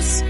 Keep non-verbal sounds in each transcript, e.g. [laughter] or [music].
adiós.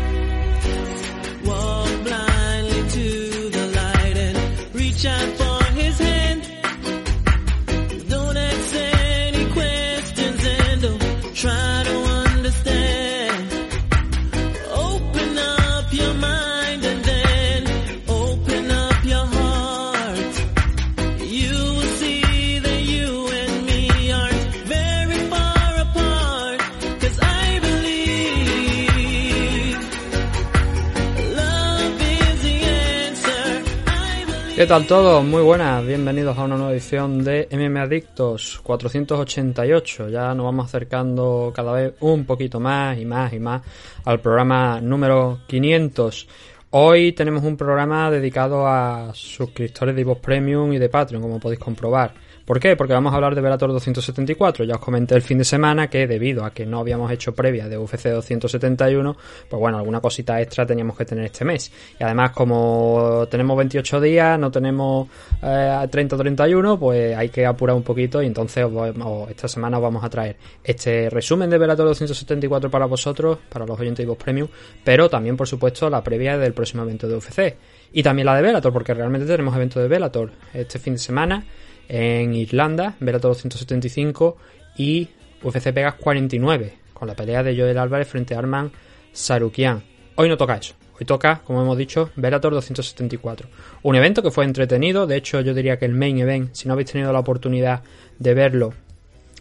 ¿Qué tal todos? Muy buenas, bienvenidos a una nueva edición de MM Adictos 488. Ya nos vamos acercando cada vez un poquito más y más y más al programa número 500. Hoy tenemos un programa dedicado a suscriptores de Ivox Premium y de Patreon, como podéis comprobar. ¿Por qué? Porque vamos a hablar de Velator 274. Ya os comenté el fin de semana que debido a que no habíamos hecho previa de UFC 271, pues bueno, alguna cosita extra teníamos que tener este mes. Y además, como tenemos 28 días, no tenemos eh, 30 o 31, pues hay que apurar un poquito y entonces os os- esta semana os vamos a traer este resumen de Velator 274 para vosotros, para los oyentes de Vox Premium, pero también, por supuesto, la previa del próximo evento de UFC. Y también la de Velator, porque realmente tenemos evento de Velator este fin de semana en Irlanda, Velator 275 y UFC Vegas 49, con la pelea de Joel Álvarez frente a Arman Sarukian. Hoy no toca eso. Hoy toca, como hemos dicho, Velator 274. Un evento que fue entretenido. De hecho, yo diría que el main event, si no habéis tenido la oportunidad de verlo,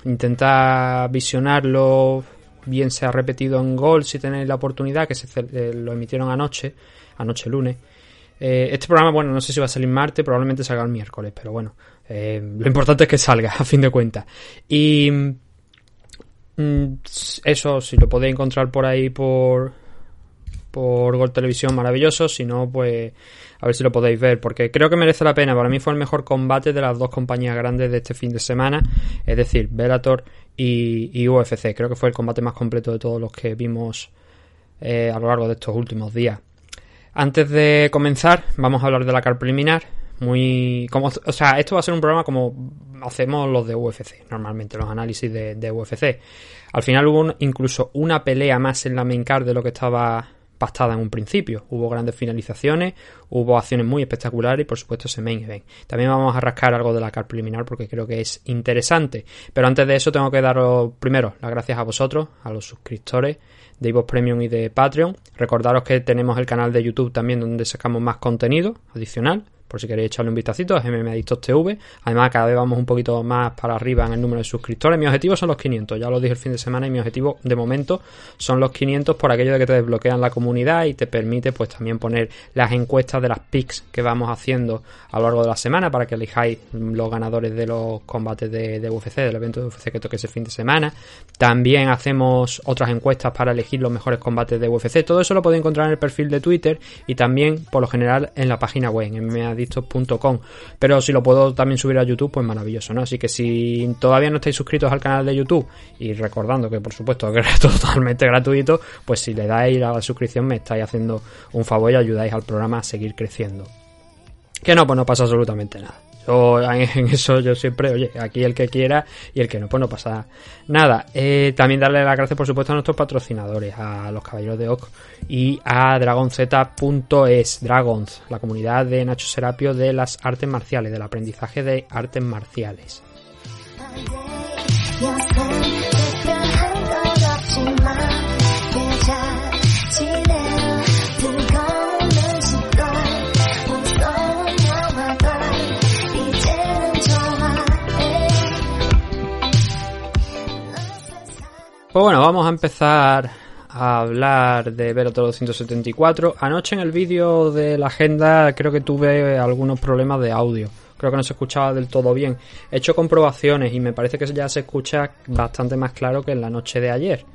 intentad visionarlo. Bien sea repetido en Gol si tenéis la oportunidad, que se eh, lo emitieron anoche, anoche lunes. Eh, este programa, bueno, no sé si va a salir martes, probablemente salga el miércoles, pero bueno, eh, lo importante es que salga, [laughs] a fin de cuentas. Y mm, eso, si lo podéis encontrar por ahí por, por Gol Televisión, maravilloso. Si no, pues a ver si lo podéis ver, porque creo que merece la pena. Para mí fue el mejor combate de las dos compañías grandes de este fin de semana, es decir, Bellator y, UFC. Creo que fue el combate más completo de todos los que vimos eh, a lo largo de estos últimos días. Antes de comenzar, vamos a hablar de la car preliminar. Muy. Como, o sea, esto va a ser un programa como hacemos los de UFC, normalmente, los análisis de, de UFC. Al final hubo incluso una pelea más en la main card de lo que estaba pactada en un principio. Hubo grandes finalizaciones, hubo acciones muy espectaculares y por supuesto ese main event. También vamos a rascar algo de la car preliminar porque creo que es interesante. Pero antes de eso tengo que daros primero las gracias a vosotros, a los suscriptores de Ivox Premium y de Patreon. Recordaros que tenemos el canal de YouTube también donde sacamos más contenido adicional. Por si queréis echarle un vistacito, es MM Adictos TV. Además, cada vez vamos un poquito más para arriba en el número de suscriptores. Mi objetivo son los 500, ya lo dije el fin de semana, y mi objetivo de momento son los 500 por aquello de que te desbloquean la comunidad y te permite pues también poner las encuestas de las picks que vamos haciendo a lo largo de la semana para que elijáis los ganadores de los combates de, UFC, del evento de UFC que toque ese fin de semana. También hacemos otras encuestas para elegir los mejores combates de UFC. Todo eso lo podéis encontrar en el perfil de Twitter y también por lo general en la página web, en mmadictos.com. Pero si lo puedo también subir a YouTube, pues maravilloso, ¿no? Así que si todavía no estáis suscritos al canal de YouTube y recordando que por supuesto que es [laughs] totalmente gratuito, pues si le dais a la suscripción me estáis haciendo un favor y ayudáis al programa a seguir creciendo. Que no, pues no pasa absolutamente nada. En eso yo siempre, oye, aquí el que quiera y el que no, pues no pasa nada. Eh, también darle las gracias, por supuesto, a nuestros patrocinadores, a los Caballeros de Oc y a DragonZ.es, Dragons, la comunidad de Nacho Serapio de las artes marciales, del aprendizaje de artes marciales. Pues bueno, vamos a empezar a hablar de Velotor 274. Anoche en el vídeo de la agenda creo que tuve algunos problemas de audio. Creo que no se escuchaba del todo bien. He hecho comprobaciones y me parece que ya se escucha bastante más claro que en la noche de ayer.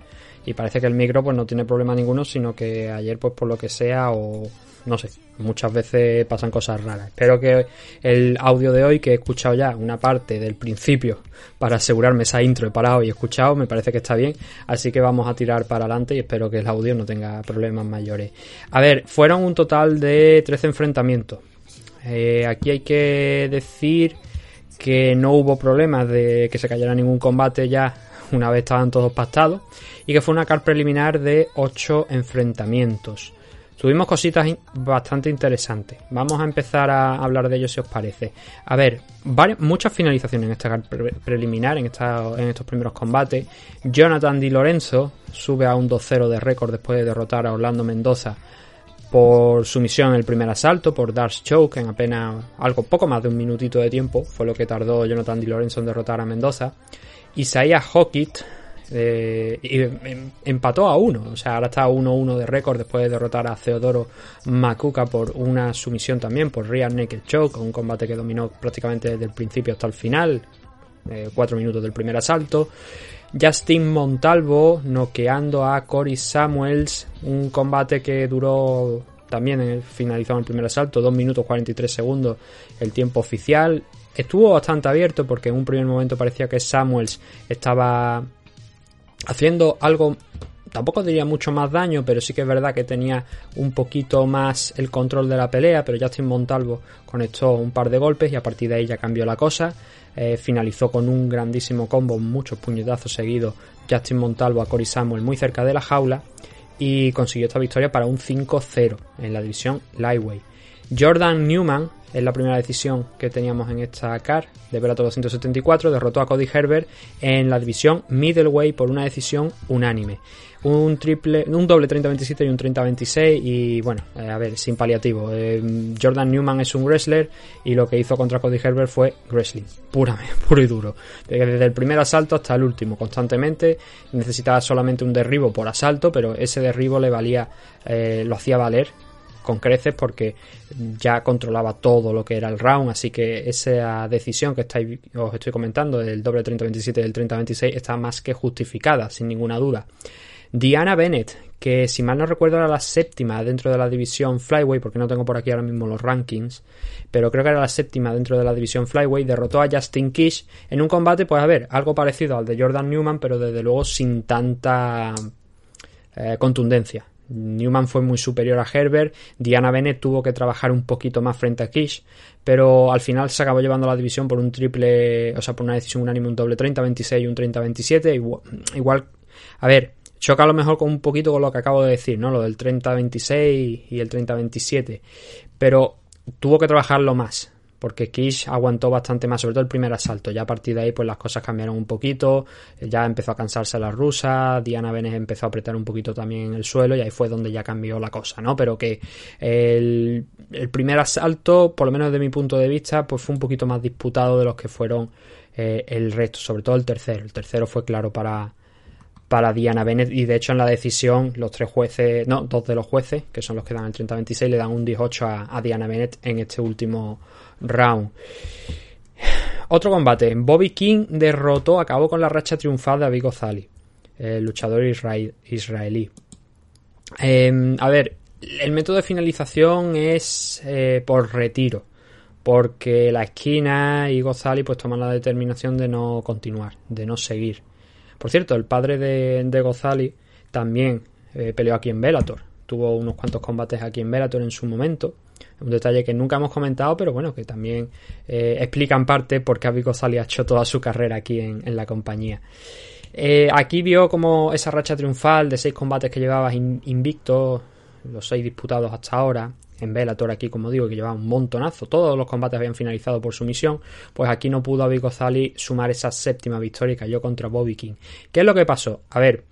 Y parece que el micro pues no tiene problema ninguno, sino que ayer pues por lo que sea o no sé, muchas veces pasan cosas raras. Espero que el audio de hoy, que he escuchado ya una parte del principio para asegurarme esa intro, he parado y escuchado, me parece que está bien. Así que vamos a tirar para adelante y espero que el audio no tenga problemas mayores. A ver, fueron un total de 13 enfrentamientos. Eh, aquí hay que decir que no hubo problemas de que se cayera ningún combate ya una vez estaban todos pactados, y que fue una car preliminar de 8 enfrentamientos. Tuvimos cositas bastante interesantes. Vamos a empezar a hablar de ellos si os parece. A ver, muchas finalizaciones en esta preliminar, en, en estos primeros combates. Jonathan Di Lorenzo sube a un 2-0 de récord después de derrotar a Orlando Mendoza por sumisión en el primer asalto, por Dark Choke en apenas algo poco más de un minutito de tiempo. Fue lo que tardó Jonathan Di Lorenzo en derrotar a Mendoza. Isaiah Hockett eh, y em, empató a uno, o sea, ahora está 1-1 de récord después de derrotar a Theodoro Makuka por una sumisión también, por Real Naked Choke, un combate que dominó prácticamente desde el principio hasta el final, eh, cuatro minutos del primer asalto. Justin Montalvo noqueando a Cory Samuels, un combate que duró también finalizado en el primer asalto, 2 minutos 43 segundos el tiempo oficial. Estuvo bastante abierto porque en un primer momento parecía que Samuels estaba haciendo algo tampoco diría mucho más daño, pero sí que es verdad que tenía un poquito más el control de la pelea, pero Justin Montalvo conectó un par de golpes y a partir de ahí ya cambió la cosa. Eh, finalizó con un grandísimo combo, muchos puñetazos seguidos Justin Montalvo a Cory Samuel muy cerca de la jaula y consiguió esta victoria para un 5-0 en la división Lightweight. Jordan Newman es la primera decisión que teníamos en esta car de Bellator 274. Derrotó a Cody Herbert en la división middleweight por una decisión unánime. Un triple, un doble 30-27 y un 30-26 y bueno, eh, a ver, sin paliativo. Eh, Jordan Newman es un wrestler y lo que hizo contra Cody Herbert fue wrestling, [laughs] puramente, puro y duro. Desde el primer asalto hasta el último, constantemente. Necesitaba solamente un derribo por asalto, pero ese derribo le valía, eh, lo hacía valer con creces porque ya controlaba todo lo que era el round, así que esa decisión que estáis, os estoy comentando del doble 30-27 y del 30-26 está más que justificada, sin ninguna duda. Diana Bennett, que si mal no recuerdo era la séptima dentro de la división Flyway, porque no tengo por aquí ahora mismo los rankings, pero creo que era la séptima dentro de la división Flyway, derrotó a Justin Kish en un combate, pues a ver, algo parecido al de Jordan Newman, pero desde luego sin tanta eh, contundencia. Newman fue muy superior a Herbert, Diana Bennett tuvo que trabajar un poquito más frente a Kish, pero al final se acabó llevando la división por un triple, o sea, por una decisión unánime, un doble 30-26 y un 30-27. Igual, igual, a ver, choca a lo mejor con un poquito con lo que acabo de decir, ¿no? Lo del 30-26 y el 30-27, pero tuvo que trabajarlo más porque Kish aguantó bastante más, sobre todo el primer asalto. Ya a partir de ahí, pues las cosas cambiaron un poquito. Ya empezó a cansarse la rusa. Diana Benes empezó a apretar un poquito también en el suelo. Y ahí fue donde ya cambió la cosa, ¿no? Pero que el, primer asalto, por lo menos desde mi punto de vista, pues fue un poquito más disputado de los que fueron eh, el resto, sobre todo el tercero. El tercero fue claro para, para Diana Bennett y de hecho en la decisión los tres jueces, no, dos de los jueces, que son los que dan el 30-26, le dan un 18 a, a Diana Bennett en este último round. Otro combate. Bobby King derrotó, acabó con la racha triunfal de Abigo Zali, el luchador israelí. Em, a ver, el método de finalización es eh, por retiro, porque la esquina y Gozali pues toman la determinación de no continuar, de no seguir. Por cierto, el padre de, de Gozali también eh, peleó aquí en Bellator, tuvo unos cuantos combates aquí en Bellator en su momento un detalle que nunca hemos comentado, pero bueno, que también eh, explica en parte por qué Abico ha hecho toda su carrera aquí en, la compañía. Eh, aquí vio como esa racha triunfal de seis combates que llevaba invicto, los seis disputados hasta ahora, en Bellator aquí, como digo, que llevaba un montonazo, todos los combates habían finalizado por sumisión, pues aquí no pudo Abico sumar esa séptima victoria y cayó contra Bobby King. ¿Qué es lo que pasó? A ver,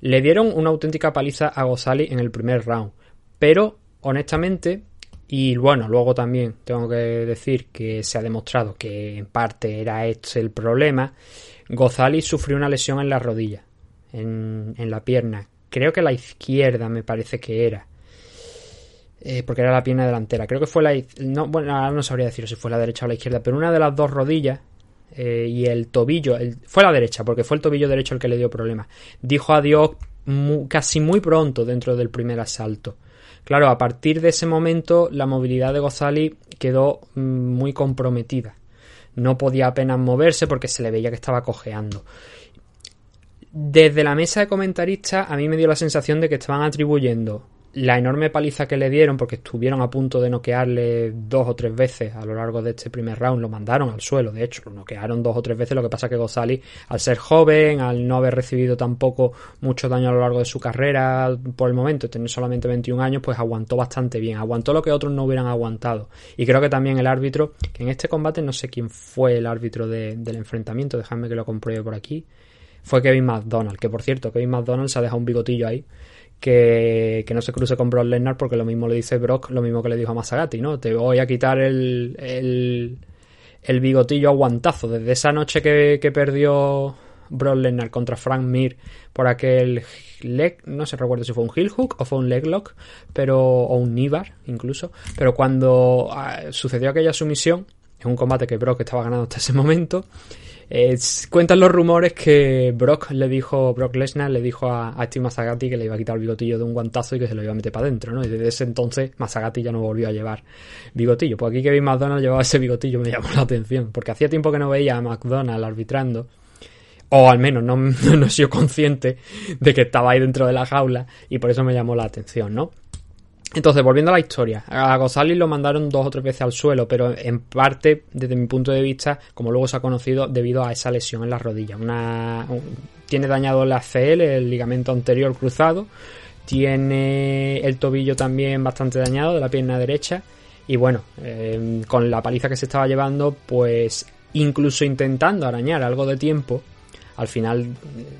le dieron una auténtica paliza a Gozali en el primer round, pero honestamente y bueno, luego también tengo que decir que se ha demostrado que en parte era este el problema. Gozali sufrió una lesión en la rodilla, en, la pierna. Creo que la izquierda me parece que era. Eh, porque era la pierna delantera. Creo que fue la. No, bueno, ahora no sabría decir si fue la derecha o la izquierda, pero una de las dos rodillas eh, y el tobillo. fue la derecha, porque fue el tobillo derecho el que le dio problema. Dijo adiós casi muy pronto dentro del primer asalto. Claro, a partir de ese momento la movilidad de Gozali quedó mm, muy comprometida. No podía apenas moverse porque se le veía que estaba cojeando. Desde la mesa de comentaristas a mí me dio la sensación de que estaban atribuyendo la enorme paliza que le dieron, porque estuvieron a punto de noquearle dos o tres veces a lo largo de este primer round, lo mandaron al suelo, de hecho, lo noquearon dos o tres veces, lo que pasa que Gozali, al ser joven, al no haber recibido tampoco mucho daño a lo largo de su carrera por el momento, tener solamente 21 años, pues aguantó bastante bien, aguantó lo que otros no hubieran aguantado. Y creo que también el árbitro, que en este combate no sé quién fue el árbitro del enfrentamiento, dejadme que lo compruebe por aquí, fue Kevin McDonald, que por cierto, Kevin McDonald se ha dejado un bigotillo ahí que, no se cruce con Brock Lesnar porque lo mismo le dice Brock, lo mismo que le dijo a Masagati, ¿no? Te voy a quitar el, el, el bigotillo aguantazo. Desde esa noche que, que perdió Brock Lesnar contra Frank Mir por aquel leg, no se recuerdo si fue un heel hook o fue un leg lock, pero, o un nibar incluso, pero cuando ah, sucedió aquella sumisión, en un combate que Brock estaba ganando hasta ese momento, cuentan los rumores que Brock le dijo, Brock Lesnar le dijo a, Steve Masagati que le iba a quitar el bigotillo de un guantazo y que se lo iba a meter para adentro, ¿no? Y desde ese entonces Masagati ya no volvió a llevar bigotillo. Pues aquí Kevin McDonald llevaba ese bigotillo, me llamó la atención, porque hacía tiempo que no veía a McDonald arbitrando o al menos no, [laughs] no he sido consciente de que estaba ahí dentro de la jaula y por eso me llamó la atención, ¿no? Entonces, volviendo a la historia, a González lo mandaron dos o tres veces al suelo, pero en parte, desde mi punto de vista, como luego se ha conocido, debido a esa lesión en la rodilla. Una, tiene dañado el ACL, el ligamento anterior cruzado, tiene el tobillo también bastante dañado de la pierna derecha, y bueno, eh, con la paliza que se estaba llevando, pues incluso intentando arañar algo de tiempo, al final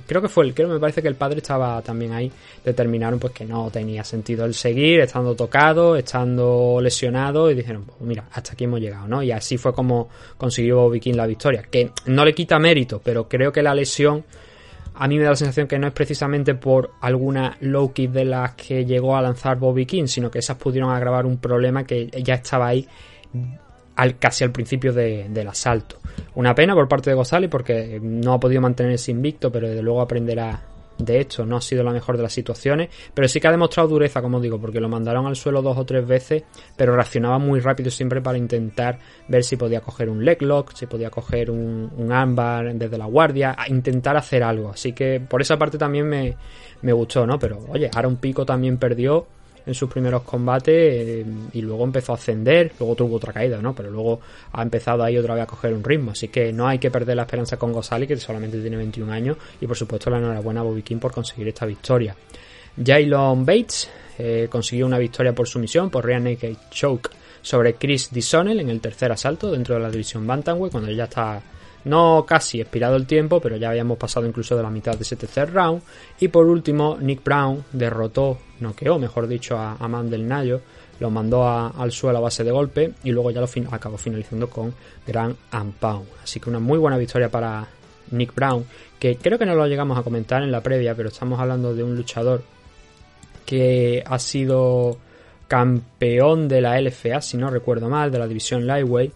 creo que fue el creo me parece que el padre estaba también ahí determinaron pues que no tenía sentido el seguir estando tocado estando lesionado y dijeron pues mira hasta aquí hemos llegado no y así fue como consiguió Bobby King la victoria que no le quita mérito pero creo que la lesión a mí me da la sensación que no es precisamente por alguna low kick de las que llegó a lanzar Bobby King sino que esas pudieron agravar un problema que ya estaba ahí al, casi al principio del asalto. Una pena por parte de González porque no ha podido mantenerse invicto, pero desde luego aprenderá de esto. No ha sido la mejor de las situaciones, pero sí que ha demostrado dureza, como digo, porque lo mandaron al suelo dos o tres veces, pero reaccionaba muy rápido siempre para intentar ver si podía coger un leg lock, si podía coger un, un ámbar desde la guardia, a intentar hacer algo. Así que por esa parte también me, me gustó, ¿no? Pero oye, ahora un Pico también perdió en sus primeros combates eh, y luego empezó a ascender, luego tuvo otra caída, ¿no? Pero luego ha empezado ahí otra vez a coger un ritmo, así que no hay que perder la esperanza con Gosali, que solamente tiene 21 años, y por supuesto la enhorabuena a Bobby King por conseguir esta victoria. Jailon Bates eh, consiguió una victoria por sumisión, por Rear Naked Choke sobre Chris Disonel en el tercer asalto dentro de la división Bantamweight, cuando ya está no casi expirado el tiempo, pero ya habíamos pasado incluso de la mitad de ese tercer round. Y por último, Nick Brown derrotó, noqueó, mejor dicho, a, a Mandel Nayo, lo mandó al suelo a base de golpe y luego ya lo acabó finalizando con Grand Pound. Así que una muy buena victoria para Nick Brown, que creo que no lo llegamos a comentar en la previa, pero estamos hablando de un luchador que ha sido campeón de la LFA, si no recuerdo mal, de la división Lightweight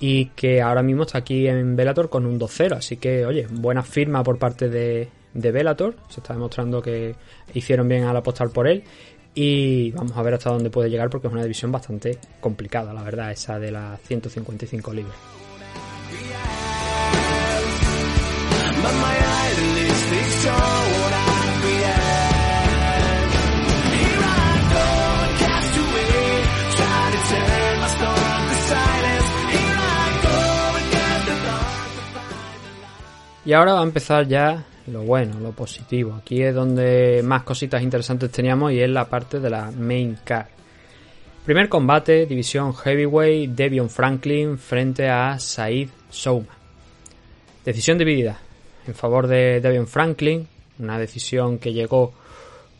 y que ahora mismo está aquí en Velator con un 2-0. Así que, oye, buena firma por parte de, de Velator. Se está demostrando que hicieron bien al apostar por él. Y vamos a ver hasta dónde puede llegar porque es una división bastante complicada, la verdad, esa de las 155 libras. Y ahora va a empezar ya lo bueno, lo positivo. Aquí es donde más cositas interesantes teníamos y es la parte de la main card. Primer combate, división heavyweight, Devion Franklin frente a Said Souma. Decisión dividida en favor de Devion Franklin, una decisión que llegó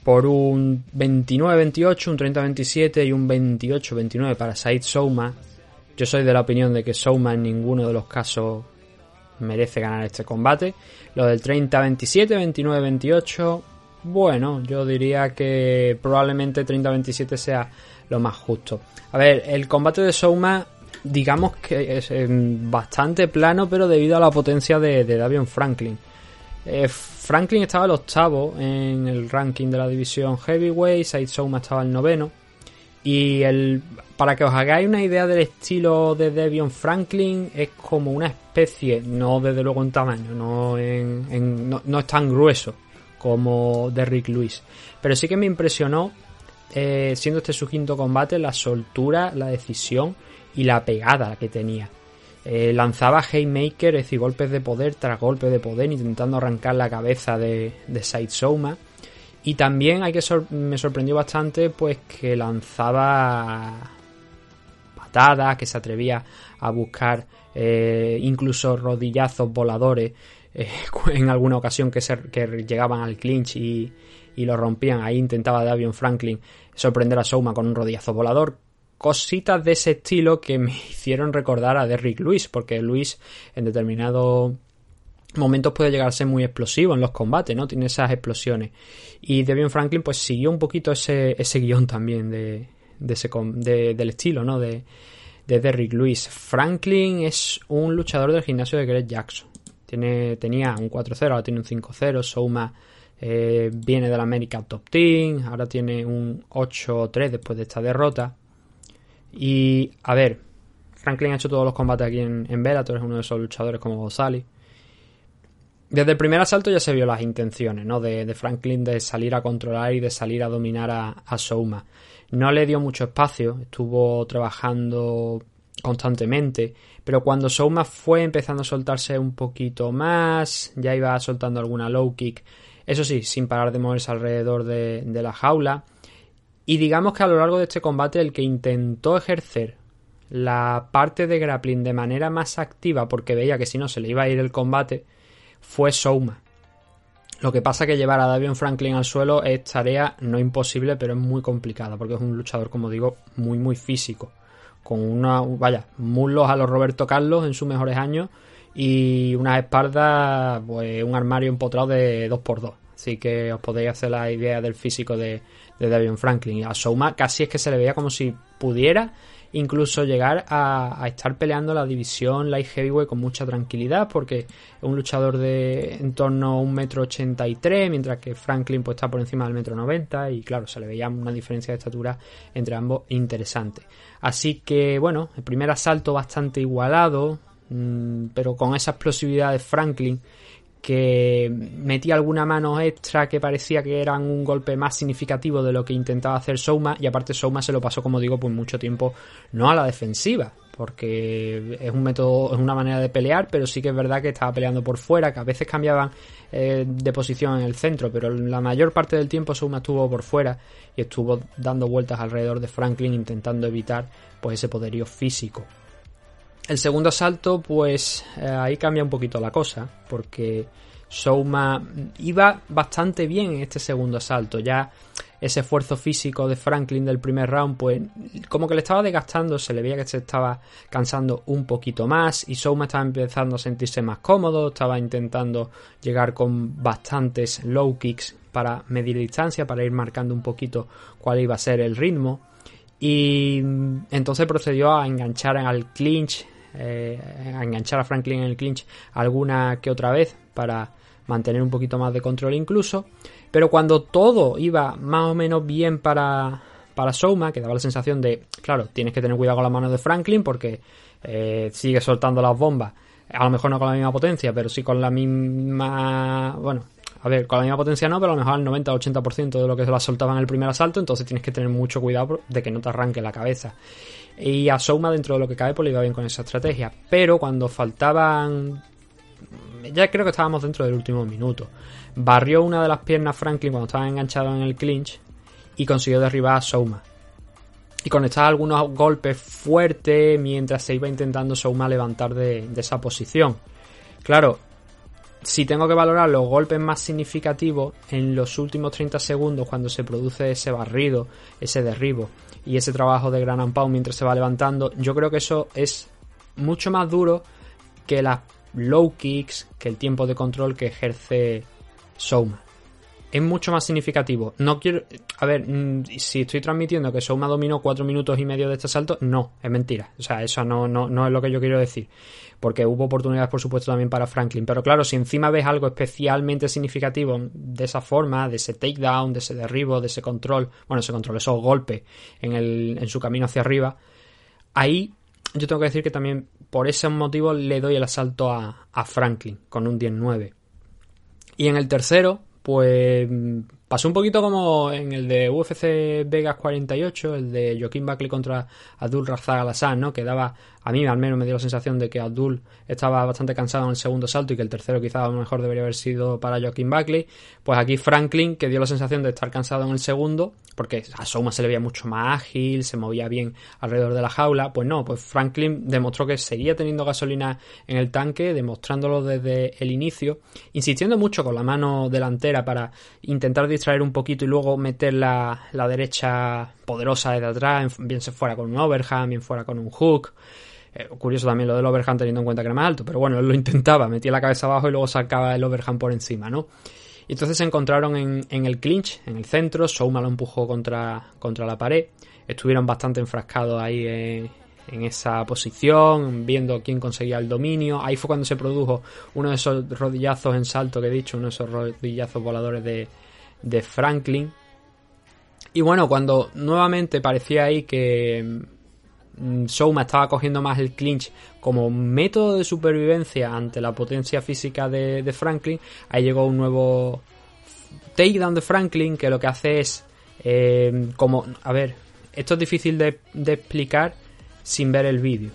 por un 29-28, un 30-27 y un 28-29 para Said Souma. Yo soy de la opinión de que Souma en ninguno de los casos merece ganar este combate. Lo del 30-27, 29-28, bueno, yo diría que probablemente 30-27 sea lo más justo. A ver, el combate de Souma, digamos que es bastante plano, pero debido a la potencia de, de Davion Franklin. Eh, Franklin estaba el octavo en el ranking de la división Heavyweight, Said Souma estaba el noveno. Y el, para que os hagáis una idea del estilo de Devion Franklin, es como una especie, no desde luego en tamaño, no, en, no, es tan grueso como Derrick Lewis. Pero sí que me impresionó eh, siendo este su quinto combate, la soltura, la decisión y la pegada que tenía. Eh, lanzaba Haymaker, es decir, golpes de poder tras golpes de poder, intentando arrancar la cabeza de, de Souma. Y también hay que me sorprendió bastante pues que lanzaba patadas, que se atrevía a buscar eh, incluso rodillazos voladores eh, [laughs] en alguna ocasión que, se, que llegaban al clinch y, y, lo rompían. Ahí intentaba Davion Franklin sorprender a Souma con un rodillazo volador, cositas de ese estilo que me [laughs] hicieron recordar a Derrick Lewis, porque Luis en determinados momentos puede llegar a ser muy explosivo en los combates, ¿no? Tiene esas explosiones. Y Devion Franklin pues siguió un poquito ese, ese guion también de, de ese, del estilo, ¿no? De, de Derrick Lewis. Franklin es un luchador del gimnasio de Greg Jackson. Tiene, tenía un 4-0, ahora tiene un 5-0. Souma eh, viene del América Top Team, ahora tiene un 8-3 después de esta derrota. Y a ver, Franklin ha hecho todos los combates aquí en, en es uno de esos luchadores como González. Desde el primer asalto ya se vio las intenciones ¿no? de, Franklin de salir a controlar y de salir a dominar a, a, Souma. No le dio mucho espacio, estuvo trabajando constantemente, pero cuando Souma fue empezando a soltarse un poquito más, ya iba soltando alguna low kick, eso sí, sin parar de moverse alrededor de, de la jaula, y digamos que a lo largo de este combate el que intentó ejercer la parte de grappling de manera más activa porque veía que si no se le iba a ir el combate fue Souma. Lo que pasa que llevar a Davion Franklin al suelo es tarea no imposible, pero es muy complicada porque es un luchador, como digo, muy muy físico. Con una, vaya, muslos a los Roberto Carlos en sus mejores años y unas espaldas, pues un armario empotrado de 2x2. Así que os podéis hacer la idea del físico de, de Davion Franklin. A Souma casi es que se le veía como si pudiera incluso llegar a, estar peleando la división light heavyweight con mucha tranquilidad porque es un luchador de en torno a un metro ochenta mientras que Franklin pues está por encima del metro noventa y claro se le veía una diferencia de estatura entre ambos interesante. Así que bueno el primer asalto bastante igualado mm, pero con esa explosividad de Franklin que metía alguna mano extra que parecía que eran un golpe más significativo de lo que intentaba hacer Souma y aparte Souma se lo pasó como digo pues mucho tiempo no a la defensiva porque es un método es una manera de pelear pero sí que es verdad que estaba peleando por fuera que a veces cambiaban eh, de posición en el centro pero la mayor parte del tiempo Souma estuvo por fuera y estuvo dando vueltas alrededor de Franklin intentando evitar pues ese poderío físico el segundo asalto, pues eh, ahí cambia un poquito la cosa, porque Souma iba bastante bien en este segundo asalto. Ya ese esfuerzo físico de Franklin del primer round, pues como que le estaba desgastando, se le veía que se estaba cansando un poquito más y Souma estaba empezando a sentirse más cómodo, estaba intentando llegar con bastantes low kicks para medir distancia, para ir marcando un poquito cuál iba a ser el ritmo. Y entonces procedió a enganchar al clinch eh, enganchar a Franklin en el clinch alguna que otra vez para mantener un poquito más de control incluso. Pero cuando todo iba más o menos bien para, para Souma, que daba la sensación de, claro, tienes que tener cuidado con las manos de Franklin porque eh, sigue soltando las bombas. A lo mejor no con la misma potencia, pero sí con la misma... Bueno, a ver, con la misma potencia no, pero a lo mejor al 90 o 80% de lo que se la soltaba en el primer asalto, entonces tienes que tener mucho cuidado de que no te arranque la cabeza. Y a Souma, dentro de lo que cabe, pues le iba bien con esa estrategia. Pero cuando faltaban. Ya creo que estábamos dentro del último minuto. Barrió una de las piernas Franklin cuando estaba enganchado en el clinch y consiguió derribar a Souma. Y conectaba algunos golpes fuertes mientras se iba intentando Souma levantar de, de esa posición. Claro, si tengo que valorar los golpes más significativos en los últimos 30 segundos cuando se produce ese barrido, ese derribo y ese trabajo de gran ampao mientras se va levantando, yo creo que eso es mucho más duro que las low kicks, que el tiempo de control que ejerce Souma es mucho más significativo. No quiero. A ver, mm, si estoy transmitiendo que Souma dominó cuatro minutos y medio de este salto, no, es mentira. O sea, eso no, no, no es lo que yo quiero decir. Porque hubo oportunidades, por supuesto, también para Franklin. Pero claro, si encima ves algo especialmente significativo de esa forma, de ese takedown, de ese derribo, de ese control, bueno, ese control, esos golpes en, el, en su camino hacia arriba, ahí yo tengo que decir que también por ese motivo le doy el asalto a, a Franklin con un 10-9. Y en el tercero, pues Pasó un poquito como en el de UFC Vegas 48, el de Joaquín Buckley contra Abdul Razak Al ¿no? Que daba, a mí al menos me dio la sensación de que Abdul estaba bastante cansado en el segundo salto y que el tercero quizás a lo mejor debería haber sido para Joaquín Buckley. Pues aquí Franklin, que dio la sensación de estar cansado en el segundo, porque a Souma se le veía mucho más ágil, se movía bien alrededor de la jaula. Pues no, pues Franklin demostró que seguía teniendo gasolina en el tanque, demostrándolo desde el inicio, insistiendo mucho con la mano delantera para intentar distraer un poquito y luego meter la, derecha poderosa desde atrás, bien se fuera con un overhand, bien fuera con un hook. Eh, curioso también lo del overhand teniendo en cuenta que era más alto, pero bueno, él lo intentaba, metía la cabeza abajo y luego sacaba el overhand por encima, ¿no? Y entonces se encontraron en, el clinch, en el centro, Souma lo empujó contra, contra la pared, estuvieron bastante enfrascados ahí en, en esa posición, viendo quién conseguía el dominio. Ahí fue cuando se produjo uno de esos rodillazos en salto que he dicho, uno de esos rodillazos voladores de, de Franklin. Y bueno, cuando nuevamente parecía ahí que Souma estaba cogiendo más el clinch como método de supervivencia ante la potencia física de, Franklin, ahí llegó un nuevo takedown de Franklin que lo que hace es eh, como, a ver, esto es difícil de, explicar sin ver el vídeo.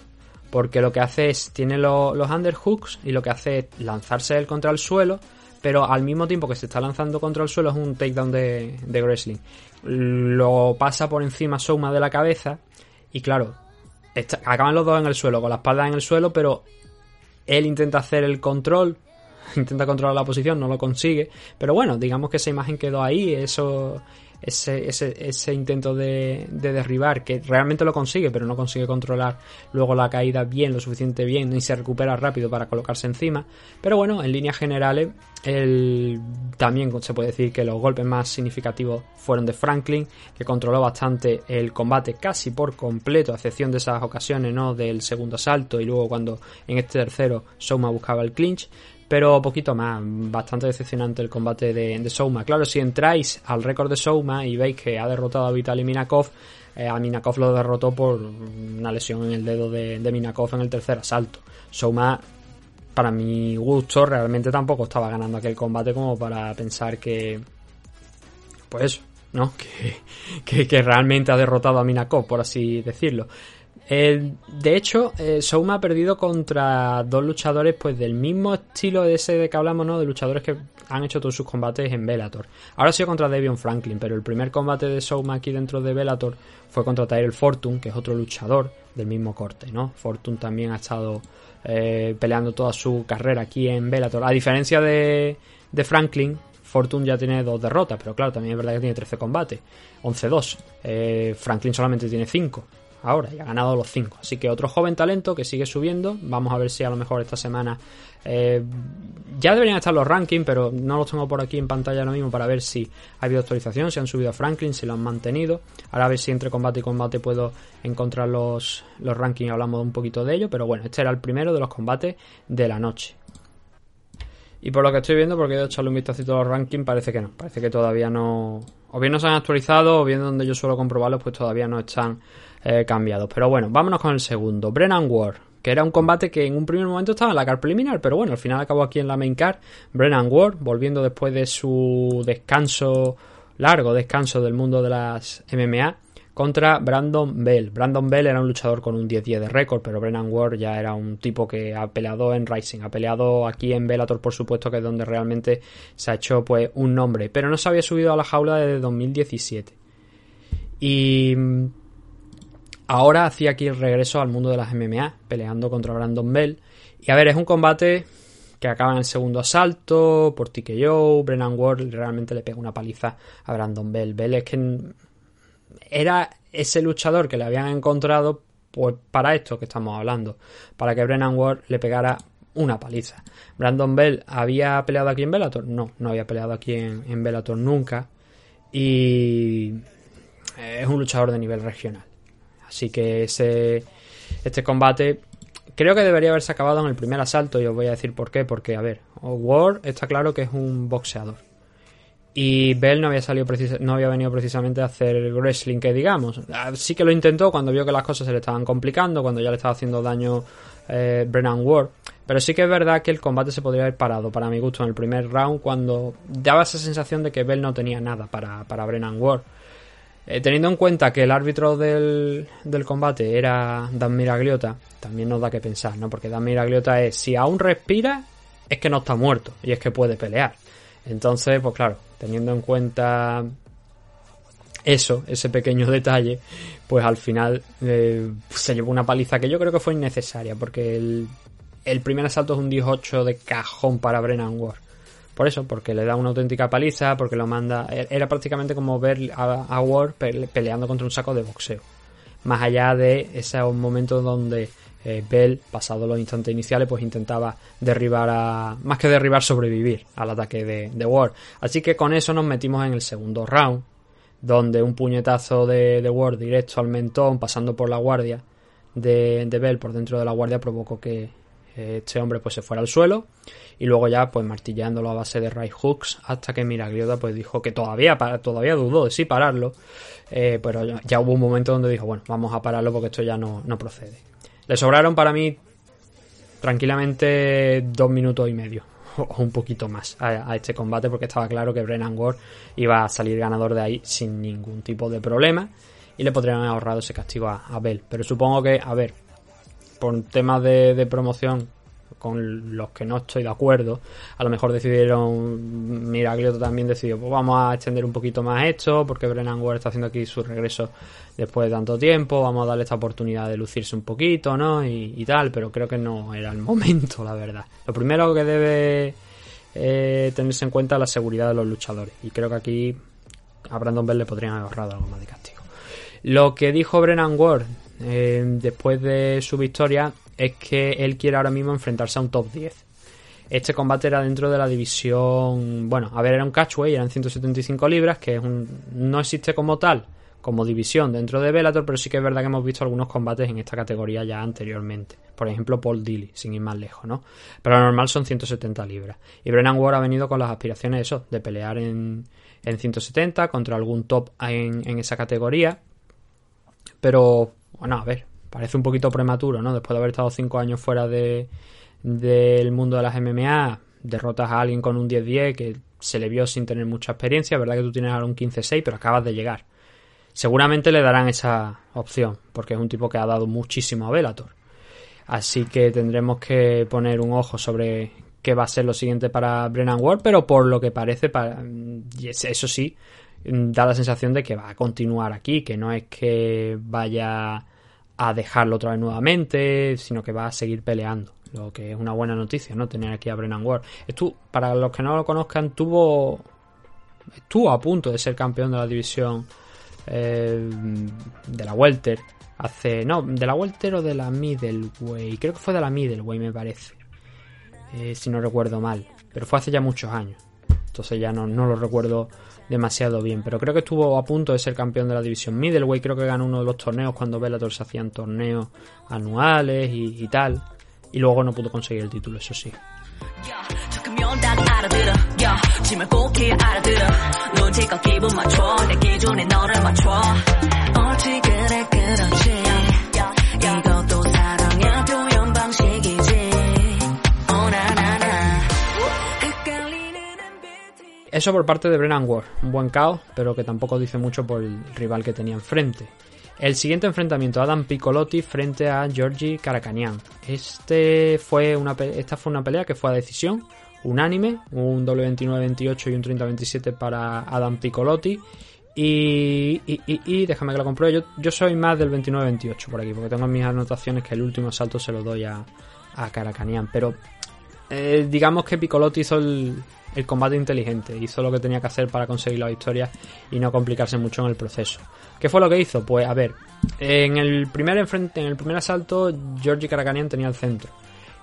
Porque lo que hace es, tiene los underhooks y lo que hace es lanzarse él contra el suelo pero al mismo tiempo que se está lanzando contra el suelo es un takedown de, de wrestling. Lo pasa por encima Souma de la cabeza y claro, acaban los dos en el suelo, con la espalda en el suelo, pero él intenta hacer el control, [laughs] intenta controlar la posición, no lo consigue, pero bueno, digamos que esa imagen quedó ahí, eso ese, ese, intento de, de, derribar, que realmente lo consigue, pero no consigue controlar luego la caída bien, lo suficiente bien, ni se recupera rápido para colocarse encima. Pero bueno, en líneas generales, el, también se puede decir que los golpes más significativos fueron de Franklin, que controló bastante el combate casi por completo, a excepción de esas ocasiones, ¿no? Del segundo asalto y luego cuando en este tercero Soma buscaba el clinch pero poquito más, bastante decepcionante el combate de, Souma. Claro, si entráis al récord de Souma y veis que ha derrotado a Vitaly Minakov, eh, a Minakov lo derrotó por una lesión en el dedo de, Minakov en el tercer asalto. Souma, para mi gusto, realmente tampoco estaba ganando aquel combate como para pensar que, pues ¿no? [laughs] Que, que, realmente ha derrotado a Minakov, por así decirlo de hecho, eh, Souma ha perdido contra dos luchadores pues del mismo estilo de ese de que hablamos, ¿no? De luchadores que han hecho todos sus combates en Bellator. Ahora ha sido contra Devion Franklin, pero el primer combate de Souma aquí dentro de Bellator fue contra Tyrell Fortune, que es otro luchador del mismo corte, ¿no? Fortune también ha estado eh, peleando toda su carrera aquí en Bellator. A diferencia de, Franklin, Fortune ya tiene dos derrotas, pero claro, también es verdad que tiene 13 combates, 11-2. Eh, Franklin solamente tiene 5 ahora y ha ganado los 5. Así que otro joven talento que sigue subiendo. Vamos a ver si a lo mejor esta semana eh, ya deberían estar los rankings, pero no los tengo por aquí en pantalla ahora mismo para ver si ha habido actualización, si han subido a Franklin, si lo han mantenido. Ahora a ver si entre combate y combate puedo encontrar los, los rankings y hablamos un poquito de ello. Pero bueno, este era el primero de los combates de la noche. Y por lo que estoy viendo, porque he echarle un vistacito a los rankings, parece que no. Parece que todavía no. O bien no se han actualizado, o bien donde yo suelo comprobarlos, pues todavía no están eh, cambiados. Pero bueno, vámonos con el segundo. Brennan Ward, que era un combate que en un primer momento estaba en la car preliminar, pero bueno, al final acabó aquí en la main car. Brennan Ward, volviendo después de su descanso, largo descanso del mundo de las MMA, contra Brandon Bell. Brandon Bell era un luchador con un 10-10 de récord, pero Brennan Ward ya era un tipo que ha peleado en Rising, ha peleado aquí en Bellator, por supuesto, que es donde realmente se ha hecho pues un nombre, pero no se había subido a la jaula desde 2017. Y ahora hacía aquí el regreso al mundo de las MMA, peleando contra Brandon Bell. Y a ver, es un combate que acaba en el segundo asalto por TKO. Brennan Ward realmente le pega una paliza a Brandon Bell. Bell es que era ese luchador que le habían encontrado pues, para esto que estamos hablando, para que Brennan Ward le pegara una paliza. Brandon Bell había peleado aquí en Bellator, no, no había peleado aquí en, en Bellator nunca y es un luchador de nivel regional. Así que ese, este combate creo que debería haberse acabado en el primer asalto y os voy a decir por qué. Porque, a ver, Ward está claro que es un boxeador. Y Bell no había salido no había venido precisamente a hacer wrestling que digamos. Ah, sí que lo intentó cuando vio que las cosas se le estaban complicando, cuando ya le estaba haciendo daño eh, Brennan Ward. Pero sí que es verdad que el combate se podría haber parado, para mi gusto, en el primer round, cuando daba esa sensación de que Bell no tenía nada para, para Brennan Ward. Eh, teniendo en cuenta que el árbitro del, del, combate era Dan Miragliota, también nos da que pensar, ¿no? Porque Dan Miragliota es, si aún respira, es que no está muerto y es que puede pelear. Entonces, pues claro, teniendo en cuenta eso, ese pequeño [laughs] detalle, pues al final eh, se llevó una paliza que yo creo que fue innecesaria, porque el, el primer asalto es un 18 de cajón para Brennan Ward. Por eso, porque le da una auténtica paliza, porque lo manda. E-, era prácticamente como ver a, Ward peleando contra un saco de boxeo. Más allá de esos momentos donde eh, Bell, pasado los instantes iniciales, pues intentaba derribar a. Más que derribar, sobrevivir al ataque de, Ward. Así que con eso nos metimos en el segundo round, donde un puñetazo de, de Ward directo al mentón, pasando por la guardia de, de Bell por dentro de la guardia, provocó que este hombre pues se fuera al suelo y luego ya pues martillándolo a base de right hooks hasta que Miragliota pues dijo que todavía todavía dudó de sí pararlo eh, pero ya, hubo un momento donde dijo bueno vamos a pararlo porque esto ya no, no procede le sobraron para mí tranquilamente dos minutos y medio [laughs] o un poquito más a, este combate porque estaba claro que Brennan Ward iba a salir ganador de ahí sin ningún tipo de problema y le podrían haber ahorrado ese castigo a, a Bell. Pero supongo que a ver por temas de, promoción con los que no estoy de acuerdo, a lo mejor decidieron, Miraglioto también decidió, pues vamos a extender un poquito más esto, porque Brennan Ward está haciendo aquí su regreso después de tanto tiempo, vamos a darle esta oportunidad de lucirse un poquito, ¿no? Y, tal, pero creo que no era el [laughs] momento, la verdad. Lo primero que debe eh, tenerse en cuenta es la seguridad de los luchadores, y creo que aquí a Brandon Bell le podrían haber ahorrado algo más de castigo. Lo que dijo Brennan Ward eh, después de su victoria es que él quiere ahora mismo enfrentarse a un top 10. Este combate era dentro de la división, bueno, a ver, era un catchway, eran 175 libras, que es un, no existe como tal, como división dentro de Bellator, pero sí que es verdad que hemos visto algunos combates en esta categoría ya anteriormente. Por ejemplo, Paul Dilly, sin ir más lejos, ¿no? Pero lo normal son 170 libras. Y Brennan Ward ha venido con las aspiraciones, eso, de pelear en, en 170 contra algún top en, en esa categoría. Pero bueno, a ver, parece un poquito prematuro, ¿no? Después de haber estado cinco años fuera de, del mundo de las MMA, derrotas a alguien con un 10-10 que se le vio sin tener mucha experiencia, verdad que tú tienes ahora un 15-6, pero acabas de llegar. Seguramente le darán esa opción, porque es un tipo que ha dado muchísimo a Velator. Así que tendremos que poner un ojo sobre qué va a ser lo siguiente para Brennan Ward, pero por lo que parece, eso sí, da la sensación de que va a continuar aquí, que no es que vaya a dejarlo otra vez nuevamente, sino que va a seguir peleando. Lo que es una buena noticia, ¿no? Tener aquí a Brennan Ward. Estuvo, para los que no lo conozcan, tuvo. Estuvo a punto de ser campeón de la división eh, de la Welter. Hace. No, de la Welter o de la Middleweight. Creo que fue de la Middleweight, me parece. Eh, si no recuerdo mal. Pero fue hace ya muchos años. Entonces ya no, no lo recuerdo demasiado bien. Pero creo que estuvo a punto de ser campeón de la división middleweight. Creo que ganó uno de los torneos cuando Bellator se hacían torneos anuales y, tal. Y luego no pudo conseguir el título, eso sí. Eso por parte de Brennan Ward, un buen caos, pero que tampoco dice mucho por el rival que tenía enfrente. El siguiente enfrentamiento, Adam Piccolotti frente a Georgi Karakanian. Este fue una, esta fue una pelea que fue a decisión, unánime, un W29-28 y un 30-27 para Adam Piccolotti. Y, y, déjame que lo compruebe, yo, soy más del 29-28 por aquí, porque tengo en mis anotaciones que el último asalto se lo doy a, a Karakanian. Pero eh, digamos que Piccolotti hizo el, el combate inteligente, hizo lo que tenía que hacer para conseguir la victoria y no complicarse mucho en el proceso. ¿Qué fue lo que hizo? Pues a ver, en el primer enfrente, en el primer asalto, Georgie Karakanian tenía el centro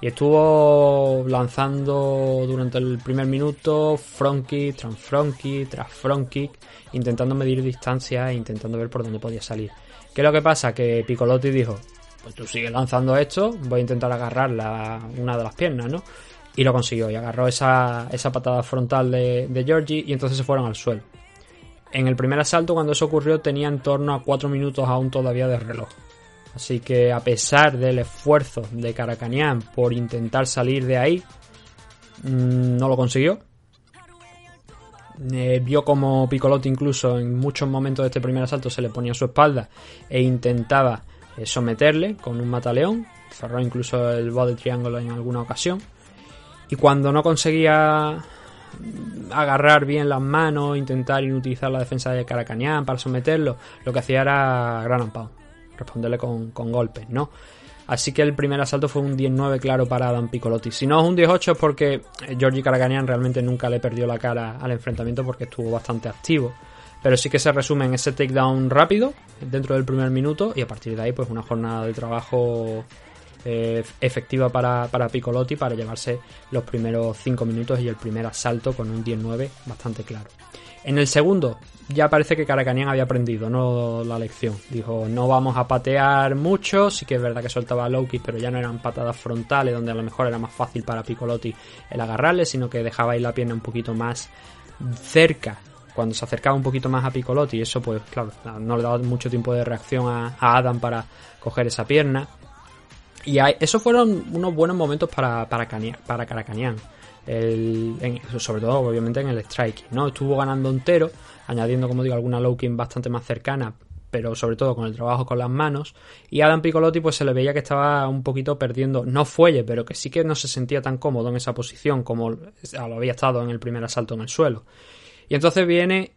y estuvo lanzando durante el primer minuto front kick, tras front kick, tras front kick, intentando medir distancia e intentando ver por dónde podía salir. ¿Qué es lo que pasa? Que Piccolotti dijo, pues tú sigues lanzando esto, voy a intentar agarrar una de las piernas, ¿no? Y lo consiguió y agarró esa, esa patada frontal de, Georgie y entonces se fueron al suelo. En el primer asalto, cuando eso ocurrió, tenía en torno a 4 minutos aún todavía de reloj. Así que a pesar del esfuerzo de Caracanian por intentar salir de ahí, mm, no lo consiguió. Eh, vio como Piccolotti incluso en muchos momentos de este primer asalto se le ponía a su espalda e intentaba eh, someterle con un mataleón. Cerró incluso el body triángulo en alguna ocasión. Y cuando no conseguía agarrar bien las manos, intentar inutilizar la defensa de Caracanian para someterlo, lo que hacía era gran pound, responderle con, con golpes, ¿no? Así que el primer asalto fue un 10-9 claro para Adam Piccolotti. Si no es un 18 es porque Georgie Caracanian realmente nunca le perdió la cara al enfrentamiento porque estuvo bastante activo. Pero sí que se resume en ese takedown rápido dentro del primer minuto y a partir de ahí pues una jornada de trabajo eh, efectiva para, para Piccolotti para llevarse los primeros 5 minutos y el primer asalto con un 10-9 bastante claro. En el segundo ya parece que Caracanian había aprendido ¿no? la lección. Dijo, no vamos a patear mucho, sí que es verdad que soltaba low kick, pero ya no eran patadas frontales donde a lo mejor era más fácil para Piccolotti el agarrarle, sino que dejaba ahí la pierna un poquito más cerca cuando se acercaba un poquito más a Piccolotti eso pues claro, no le daba mucho tiempo de reacción a, Adam para coger esa pierna. Y esos fueron unos buenos momentos para, para, para Caracanian. sobre todo obviamente en el strike, ¿no? Estuvo ganando entero, añadiendo como digo alguna low kick bastante más cercana, pero sobre todo con el trabajo con las manos. Y Adam Piccolotti pues se le veía que estaba un poquito perdiendo, no fuelle, pero que sí que no se sentía tan cómodo en esa posición como lo había estado en el primer asalto en el suelo. Y entonces viene,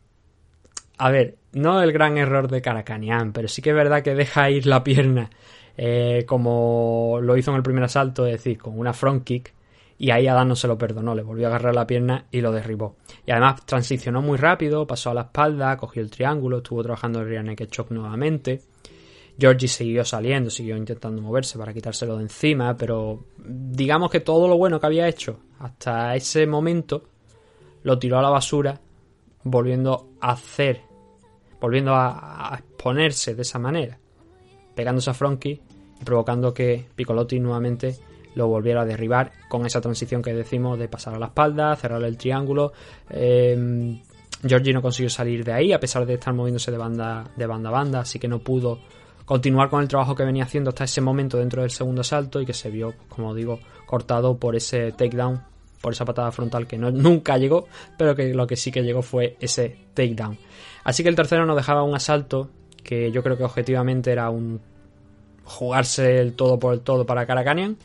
a ver, no el gran error de Caracanian, pero sí que es verdad que deja ir la pierna eh, como lo hizo en el primer asalto, es decir, con una front kick. Y ahí Adam no se lo perdonó, le volvió a agarrar la pierna y lo derribó. Y además transicionó muy rápido, pasó a la espalda, cogió el triángulo, estuvo trabajando el rear naked choke nuevamente. Georgie siguió saliendo, siguió intentando moverse para quitárselo de encima, pero digamos que todo lo bueno que había hecho hasta ese momento lo tiró a la basura volviendo a hacer, volviendo a, exponerse de esa manera, pegándose a Fronky y provocando que Piccolotti nuevamente lo volviera a derribar con esa transición que decimos de pasar a la espalda, cerrar el triángulo. Eh, Georgie no consiguió salir de ahí a pesar de estar moviéndose de banda, de banda a banda, así que no pudo continuar con el trabajo que venía haciendo hasta ese momento dentro del segundo salto y que se vio, como digo, cortado por ese takedown por esa patada frontal que no, [laughs] nunca llegó, pero que lo que sí que llegó fue ese takedown. Así que el tercero nos dejaba un asalto que yo creo que objetivamente era un jugarse el todo por el todo para Caracanian.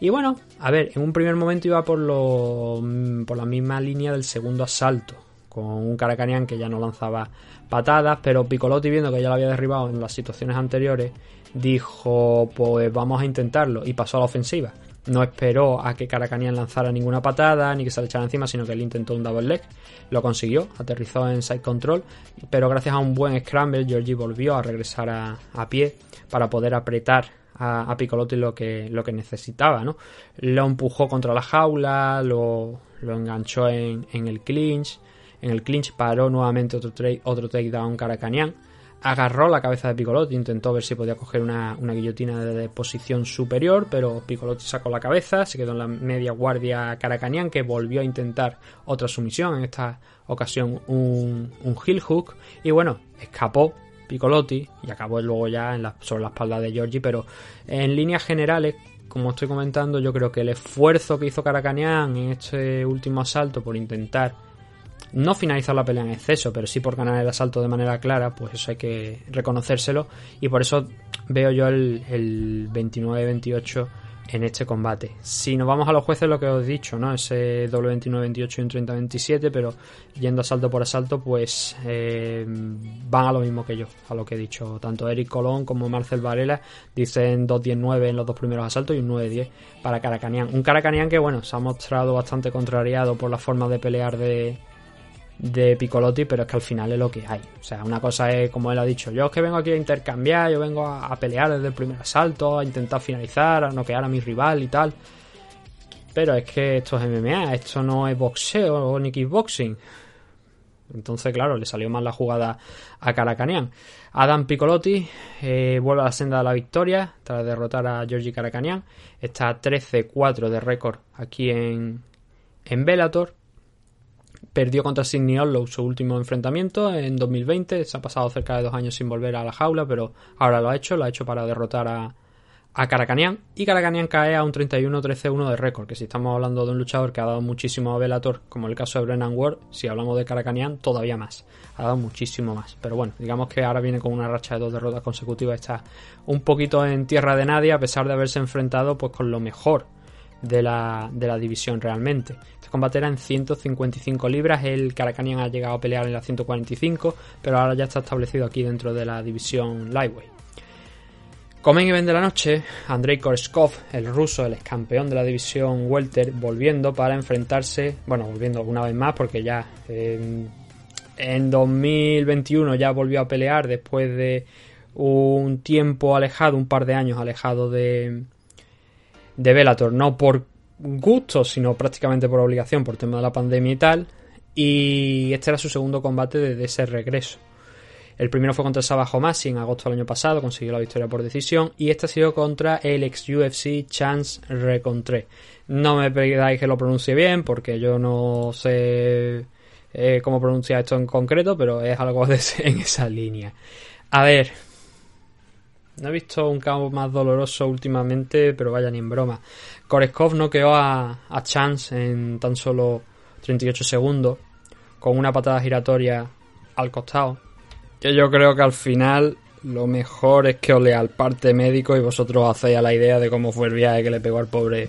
Y bueno, a ver, en un primer momento iba por, lo, por la misma línea del segundo asalto, con un Caracanian que ya no lanzaba patadas, pero Piccolotti viendo que ya lo había derribado en las situaciones anteriores, dijo, pues vamos a intentarlo, y pasó a la ofensiva no esperó a que Caracanian lanzara ninguna patada ni que se le echara encima, sino que él intentó un double leg. Lo consiguió, aterrizó en side control, pero gracias a un buen scramble, Georgie volvió a regresar a, pie para poder apretar a, a, Piccolotti lo que, lo que necesitaba, ¿no? Lo empujó contra la jaula, lo, enganchó en, el clinch. En el clinch paró nuevamente otro, otro takedown Caracanian agarró la cabeza de Piccolotti, intentó ver si podía coger una, guillotina de, posición superior, pero Piccolotti sacó la cabeza, se quedó en la media guardia Caracanian, que volvió a intentar otra sumisión, en esta ocasión un, un heel hook, y bueno, escapó Piccolotti y acabó luego ya sobre la espalda de Giorgi, pero en líneas generales, como estoy comentando, yo creo que el esfuerzo que hizo Caracanian en este último asalto por intentar no finalizar la pelea en exceso, pero sí por ganar el asalto de manera clara, pues eso hay que reconocérselo. Y por eso veo yo el, el 29-28 en este combate. Si nos vamos a los jueces, lo que os he dicho, ¿no? Ese doble 29-28 y un 30-27, pero yendo asalto por asalto, pues eh, van a lo mismo que yo, a lo que he dicho. Tanto Eric Colón como Marcel Varela dicen 2-10-9 en los dos primeros asaltos y un 9-10 para Caracanian. Un Caracanian que, bueno, se ha mostrado bastante contrariado por la forma de pelear de, de Piccolotti, pero es que al final es lo que hay. O sea, una cosa es, como él ha dicho, yo es que vengo aquí a intercambiar, yo vengo a, pelear desde el primer asalto, a intentar finalizar, a noquear a mi rival y tal. Pero es que esto es MMA, esto no es boxeo ni kickboxing. Entonces, claro, le salió mal la jugada a Caracanian. Adam Piccolotti eh, vuelve a la senda de la victoria tras derrotar a Georgie Caracanian. Está 13-4 de récord aquí en, en Bellator perdió contra Sidney Orlow su último enfrentamiento en 2020. Se ha pasado cerca de dos años sin volver a la jaula, pero ahora lo ha hecho. Lo ha hecho para derrotar a, a Caracanian. Y Caracanian cae a un 31-13-1 de récord. Que si estamos hablando de un luchador que ha dado muchísimo a Bellator, como el caso de Brennan Ward, si hablamos de Caracanian, todavía más. Ha dado muchísimo más. Pero bueno, digamos que ahora viene con una racha de dos derrotas consecutivas. Está un poquito en tierra de nadie, a pesar de haberse enfrentado pues con lo mejor de la, de la división realmente. Este combate en 155 libras, el Caracanian ha llegado a pelear en la 145, pero ahora ya está establecido aquí dentro de la división Lightweight. Como en event de la noche, Andrei Koreskov, el ruso, el ex campeón de la división Welter, volviendo para enfrentarse, bueno, volviendo una vez más porque ya en 2021 ya volvió a pelear después de un tiempo alejado, un par de años alejado de, de Bellator, no por gusto, sino prácticamente por obligación, por tema de la pandemia y tal. Y este era su segundo combate desde ese regreso. El primero fue contra Sabah Homasi en agosto del año pasado, consiguió la victoria por decisión. Y este ha sido contra el ex UFC Chance Recontré. No me pedáis que lo pronuncie bien, porque yo no sé eh, cómo pronunciar esto en concreto, pero es algo [laughs] en esa línea. A ver, no he visto un caos más doloroso últimamente, pero vaya ni en broma. Koreskov noqueó a, a Chance en tan solo 38 segundos, con una patada giratoria al costado. Que yo creo que al final lo mejor es que os lea el parte médico y vosotros hacéis a la idea de cómo fue el viaje que le pegó al pobre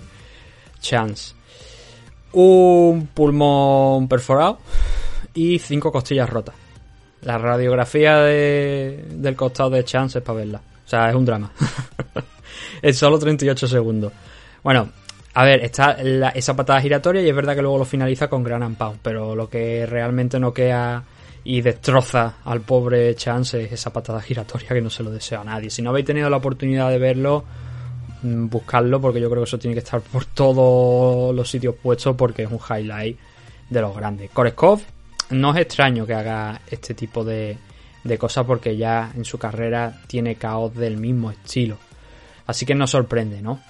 Chance. Un pulmón perforado y cinco costillas rotas. La radiografía de, del costado de Chance es para verla. O sea, es un drama. [laughs] en solo 38 segundos. Bueno, a ver, está esa patada giratoria y es verdad que luego lo finaliza con gran Pound, pero lo que realmente no queda y destroza al pobre Chance es esa patada giratoria que no se lo desea a nadie. Si no habéis tenido la oportunidad de verlo, mm, buscarlo porque yo creo que eso tiene que estar por todos los sitios puestos porque es un highlight de los grandes. Koreskov no es extraño que haga este tipo de, de cosas porque ya en su carrera tiene caos del mismo estilo. Así que no sorprende, ¿no?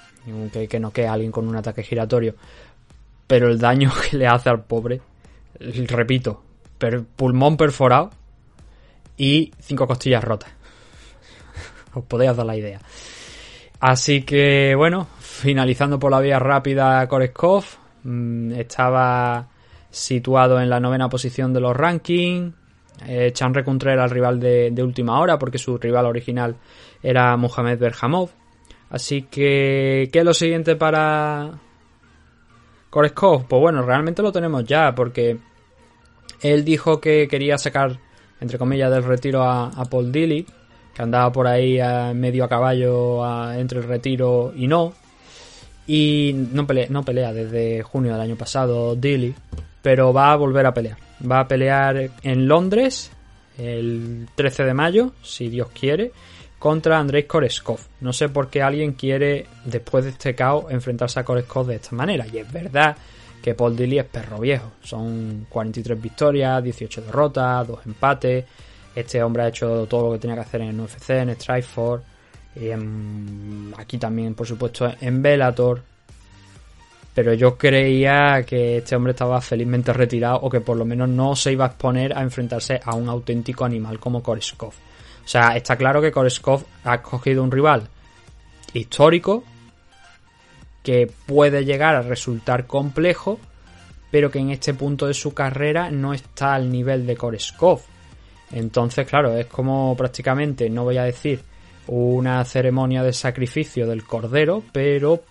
Que, que no quede alguien con un ataque giratorio. Pero el daño [laughs] que le hace al pobre, repito, pulmón perforado y cinco costillas rotas. [laughs] Os podéis dar la idea. Así que bueno, finalizando por la vía rápida Koreskov, mmm, estaba situado en la novena posición de los rankings, eh, Chan Recontre era el rival de, última hora porque su rival original era Mohamed Berhamov. Así que, ¿qué es lo siguiente para Koreskov? Pues bueno, realmente lo tenemos ya porque él dijo que quería sacar, entre comillas, del retiro a, Paul Dilly, que andaba por ahí a medio a caballo entre el retiro y no. Y no pelea, no pelea desde junio del año pasado Dilly, pero va a volver a pelear Va a pelear en Londres el 13 de mayo, si Dios quiere, contra Andrei Koreskov. No sé por qué alguien quiere, después de este caos, enfrentarse a Koreskov de esta manera. Y es verdad que Paul Dilly es perro viejo. Son 43 victorias, 18 derrotas, 2 empates. Este hombre ha hecho todo lo que tenía que hacer en el UFC, en Strikeforce. aquí también, por supuesto, en Bellator pero yo creía que este hombre estaba felizmente retirado o que por lo menos no se iba a exponer a enfrentarse a un auténtico animal como Koreskov. O sea, está claro que Koreskov ha cogido un rival histórico que puede llegar a resultar complejo, pero que en este punto de su carrera no está al nivel de Koreskov. Entonces, claro, es como prácticamente, no voy a decir una ceremonia de sacrificio del cordero, pero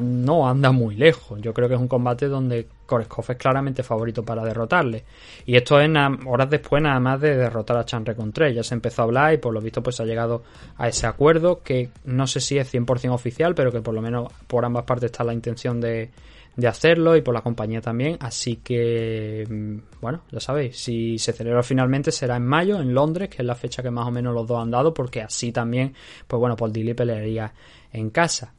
no anda muy lejos. Yo creo que es un combate donde Koreskov es claramente favorito para derrotarle. Y esto es horas después nada más de derrotar a Chan Recontré. Ya se empezó a hablar y por lo visto pues ha llegado a ese acuerdo que no sé si es 100% oficial, pero que por lo menos por ambas partes está la intención de, de hacerlo y por la compañía también. Así que, mm, bueno, ya sabéis, si se celebra finalmente será en mayo en Londres, que es la fecha que más o menos los dos han dado, porque así también, pues bueno, Paul Dilly pelearía en casa.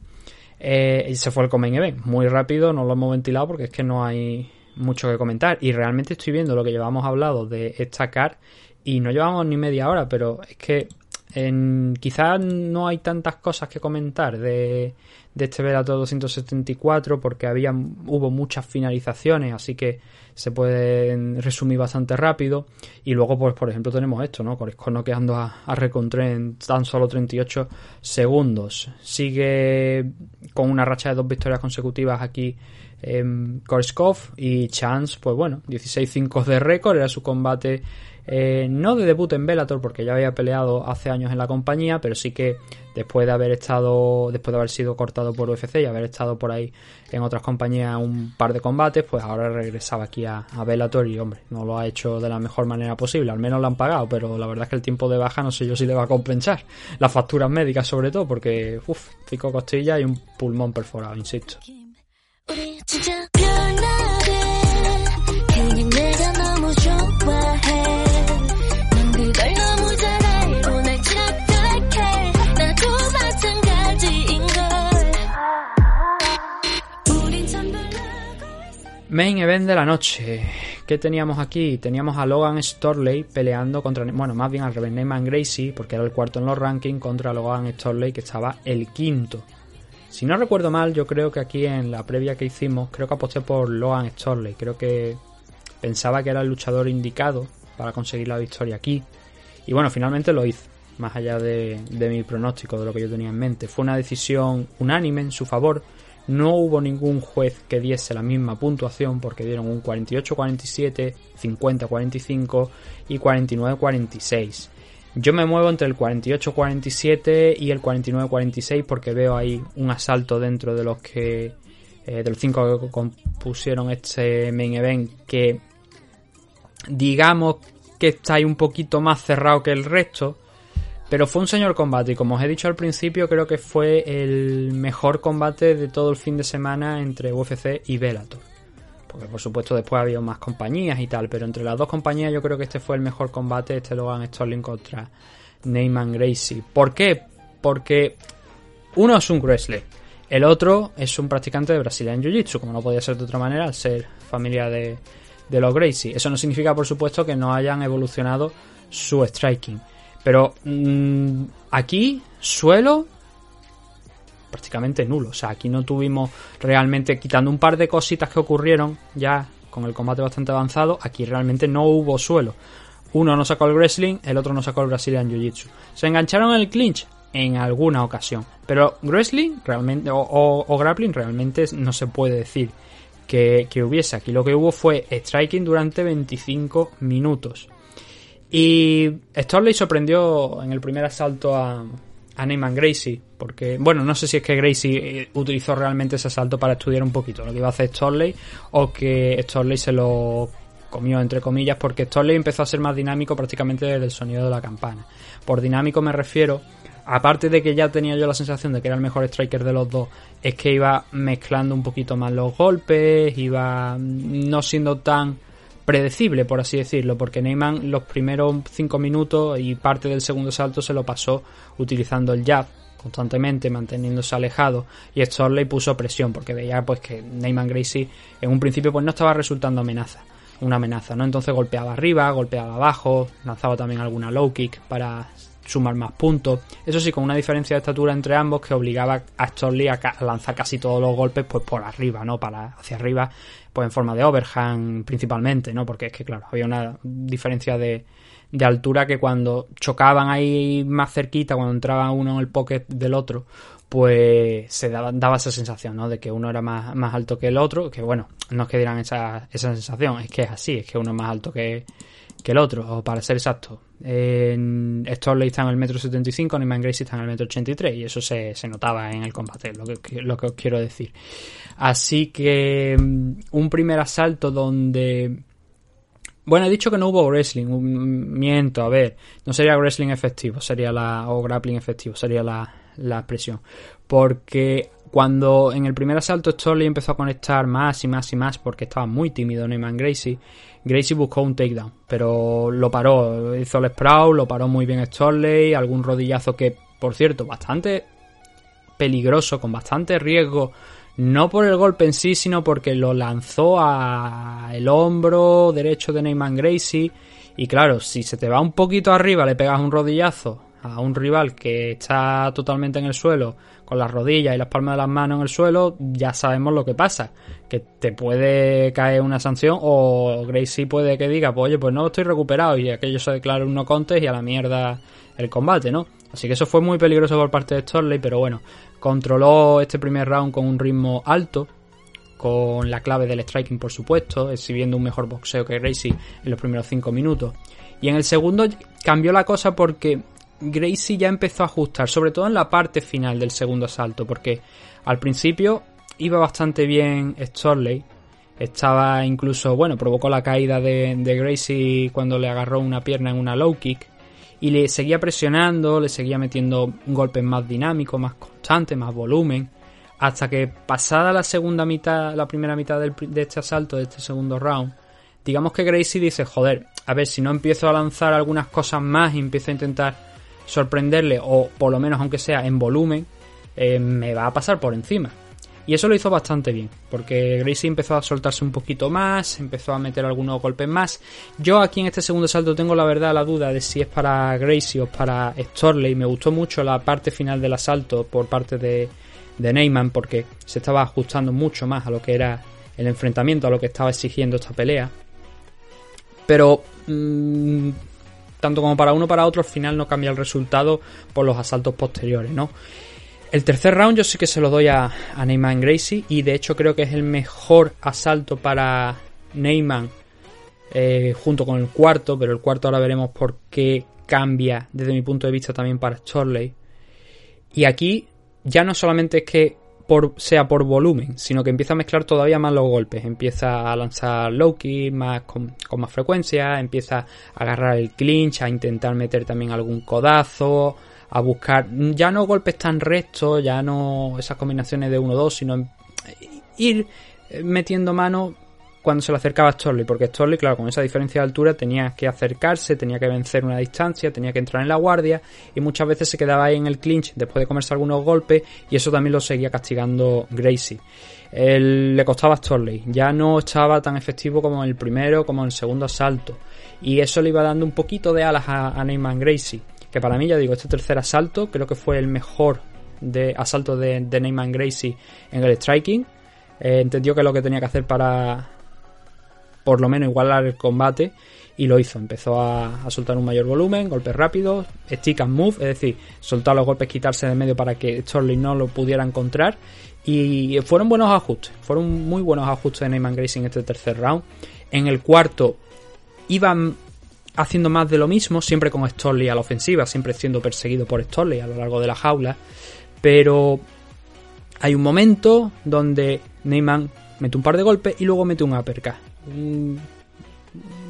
Eh, y se fue el Comain Event. Muy rápido, no lo hemos ventilado porque es que no hay mucho que comentar. Y realmente estoy viendo lo que llevamos hablado de esta car y no llevamos ni media hora, pero es que en, quizás no hay tantas cosas que comentar de, este Velator 274 porque había, hubo muchas finalizaciones, así que se puede resumir bastante rápido. Y luego, pues, por ejemplo, tenemos esto, ¿no? Corisco noqueando a, a en tan solo 38 segundos. Sigue con una racha de dos victorias consecutivas aquí en Korskov y Chance, pues bueno, 16-5 de récord, era su combate eh, no de debut en Bellator porque ya había peleado hace años en la compañía, pero sí que después de haber estado, después de haber sido cortado por UFC y haber estado por ahí en otras compañías un par de combates, pues ahora regresaba aquí a, a Bellator y hombre, no lo ha hecho de la mejor manera posible, al menos lo han pagado, pero la verdad es que el tiempo de baja no sé yo si le va a compensar, las facturas médicas sobre todo, porque uff, cinco costillas y un pulmón perforado, insisto. Main event de la noche. ¿Qué teníamos aquí? Teníamos a Logan Storley peleando contra, bueno, más bien al revés, Neyman Gracie, porque era el cuarto en los rankings, contra Logan Storley, que estaba el quinto. Si no recuerdo mal, yo creo que aquí en la previa que hicimos, creo que aposté por Logan Storley. Creo que pensaba que era el luchador indicado para conseguir la victoria aquí. Y bueno, finalmente lo hizo, más allá de, de mi pronóstico, de lo que yo tenía en mente. Fue una decisión unánime en su favor. No hubo ningún juez que diese la misma puntuación porque dieron un 48-47, 50-45 y 49-46. Yo me muevo entre el 48-47 y el 49-46 porque veo ahí un asalto dentro de los que eh, de los cinco que compusieron este main event que digamos que está ahí un poquito más cerrado que el resto. Pero fue un señor combate y como os he dicho al principio creo que fue el mejor combate de todo el fin de semana entre UFC y Bellator. Porque por supuesto después había más compañías y tal, pero entre las dos compañías yo creo que este fue el mejor combate, este Logan Sterling contra Neyman Gracie. ¿Por qué? Porque uno es un wrestler, el otro es un practicante de Brazilian Jiu-Jitsu, como no podía ser de otra manera al ser familia de, de los Gracie. Eso no significa por supuesto que no hayan evolucionado su striking. Pero mmm, aquí, suelo, prácticamente nulo. O sea, aquí no tuvimos realmente, quitando un par de cositas que ocurrieron ya con el combate bastante avanzado, aquí realmente no hubo suelo. Uno no sacó el wrestling, el otro no sacó el Brazilian Jiu-Jitsu. Se engancharon en el clinch en alguna ocasión. Pero wrestling realmente, o, o, o grappling realmente no se puede decir que, que hubiese. Aquí lo que hubo fue striking durante 25 minutos. Y Storley sorprendió en el primer asalto a, a Neyman Gracie, porque, bueno, no sé si es que Gracie eh, utilizó realmente ese asalto para estudiar un poquito lo que iba a hacer Storley o que Storley se lo comió entre comillas porque Storley empezó a ser más dinámico prácticamente desde el sonido de la campana. Por dinámico me refiero, aparte de que ya tenía yo la sensación de que era el mejor striker de los dos, es que iba mezclando un poquito más los golpes, iba no siendo tan predecible, por así decirlo, porque Neyman los primeros 5 minutos y parte del segundo salto se lo pasó utilizando el jab constantemente, manteniéndose alejado y Storley puso presión porque veía pues que Neyman Gracie en un principio pues no estaba resultando amenaza, una amenaza, ¿no? Entonces golpeaba arriba, golpeaba abajo, lanzaba también alguna low kick para sumar más puntos. Eso sí, con una diferencia de estatura entre ambos que obligaba a Storley a, lanzar casi todos los golpes pues por arriba, ¿no? Para hacia arriba, pues en forma de overhand principalmente, ¿no? Porque es que claro, había una diferencia de, de altura que cuando chocaban ahí más cerquita, cuando entraba uno en el pocket del otro, pues se daba, daba esa sensación, ¿no? De que uno era más, más alto que el otro, que bueno, no es que dieran esa, esa sensación, es que es así, es que uno es más alto que, el otro, o para ser exacto. En Storley está en el metro 75, Neyman Gracie está en el metro 83 y eso se, se notaba en el combate, lo que, lo que os quiero decir. Así que un primer asalto donde... Bueno, he dicho que no hubo wrestling, miento, a ver, no sería wrestling efectivo, sería la... o grappling efectivo, sería la, la expresión. Porque cuando en el primer asalto Storley empezó a conectar más y más y más porque estaba muy tímido Neyman Gracie, Gracie buscó un takedown, pero lo paró, hizo el sprawl, lo paró muy bien Storley, algún rodillazo que, por cierto, bastante peligroso, con bastante riesgo, no por el golpe en sí, sino porque lo lanzó a el hombro derecho de Neyman Gracie y claro, si se te va un poquito arriba, le pegas un rodillazo a un rival que está totalmente en el suelo, con las rodillas y las palmas de las manos en el suelo, ya sabemos lo que pasa. Que te puede caer una sanción o Gracie puede que diga, pues oye, pues no estoy recuperado y aquello se declara un no contest y a la mierda el combate, ¿no? Así que eso fue muy peligroso por parte de Storley, pero bueno, controló este primer round con un ritmo alto, con la clave del striking, por supuesto, exhibiendo un mejor boxeo que Gracie en los primeros 5 minutos. Y en el segundo cambió la cosa porque Gracie ya empezó a ajustar, sobre todo en la parte final del segundo asalto, porque al principio iba bastante bien Storley. Estaba incluso, bueno, provocó la caída de, Gracie cuando le agarró una pierna en una low kick. Y le seguía presionando, le seguía metiendo golpes más dinámicos, más constantes, más volumen. Hasta que pasada la segunda mitad, la primera mitad de este asalto, de este segundo round, digamos que Gracie dice, joder, a ver, si no empiezo a lanzar algunas cosas más y empiezo a intentar sorprenderle, o por lo menos aunque sea en volumen, eh, me va a pasar por encima. Y eso lo hizo bastante bien, porque Gracie empezó a soltarse un poquito más, empezó a meter algunos golpes más. Yo aquí en este segundo salto tengo la verdad la duda de si es para Gracie o para Storley. Me gustó mucho la parte final del asalto por parte de, de Neyman, porque se estaba ajustando mucho más a lo que era el enfrentamiento, a lo que estaba exigiendo esta pelea. Pero mm, tanto como para uno para otro, al final no cambia el resultado por los asaltos posteriores, ¿no? El tercer round yo sí que se lo doy a, a Neyman Gracie y de hecho creo que es el mejor asalto para Neyman eh, junto con el cuarto, pero el cuarto ahora veremos por qué cambia desde mi punto de vista también para Storley. Y aquí ya no solamente es que por, sea por volumen, sino que empieza a mezclar todavía más los golpes. Empieza a lanzar low más con, con más frecuencia, empieza a agarrar el clinch, a intentar meter también algún codazo, a buscar ya no golpes tan rectos, ya no esas combinaciones de 1-2, sino en- ir eh, metiendo mano cuando se le acercaba a Storley, porque Storley, claro, con esa diferencia de altura tenía que acercarse, tenía que vencer una distancia, tenía que entrar en la guardia y muchas veces se quedaba ahí en el clinch después de comerse algunos golpes y eso también lo seguía castigando Gracie. Él- le costaba a Storley, ya no estaba tan efectivo como en el primero, como en el segundo asalto y eso le iba dando un poquito de alas a, a Neyman Gracie, que para mí, ya digo, este tercer asalto creo que fue el mejor de asalto de, de Neyman Gracie en el striking. Eh, entendió que lo que tenía que hacer para por lo menos igualar el combate y lo hizo. Empezó a, soltar un mayor volumen, golpes rápidos, stick and move, es decir, soltar los golpes, quitarse de medio para que Storley no lo pudiera encontrar. Y fueron buenos ajustes, fueron muy buenos ajustes de Neyman Gracie en este tercer round. En el cuarto iban haciendo más de lo mismo, siempre con Storley a la ofensiva, siempre siendo perseguido por Storley a lo largo de la jaula. Pero hay un momento donde Neyman mete un par de golpes y luego mete un uppercut.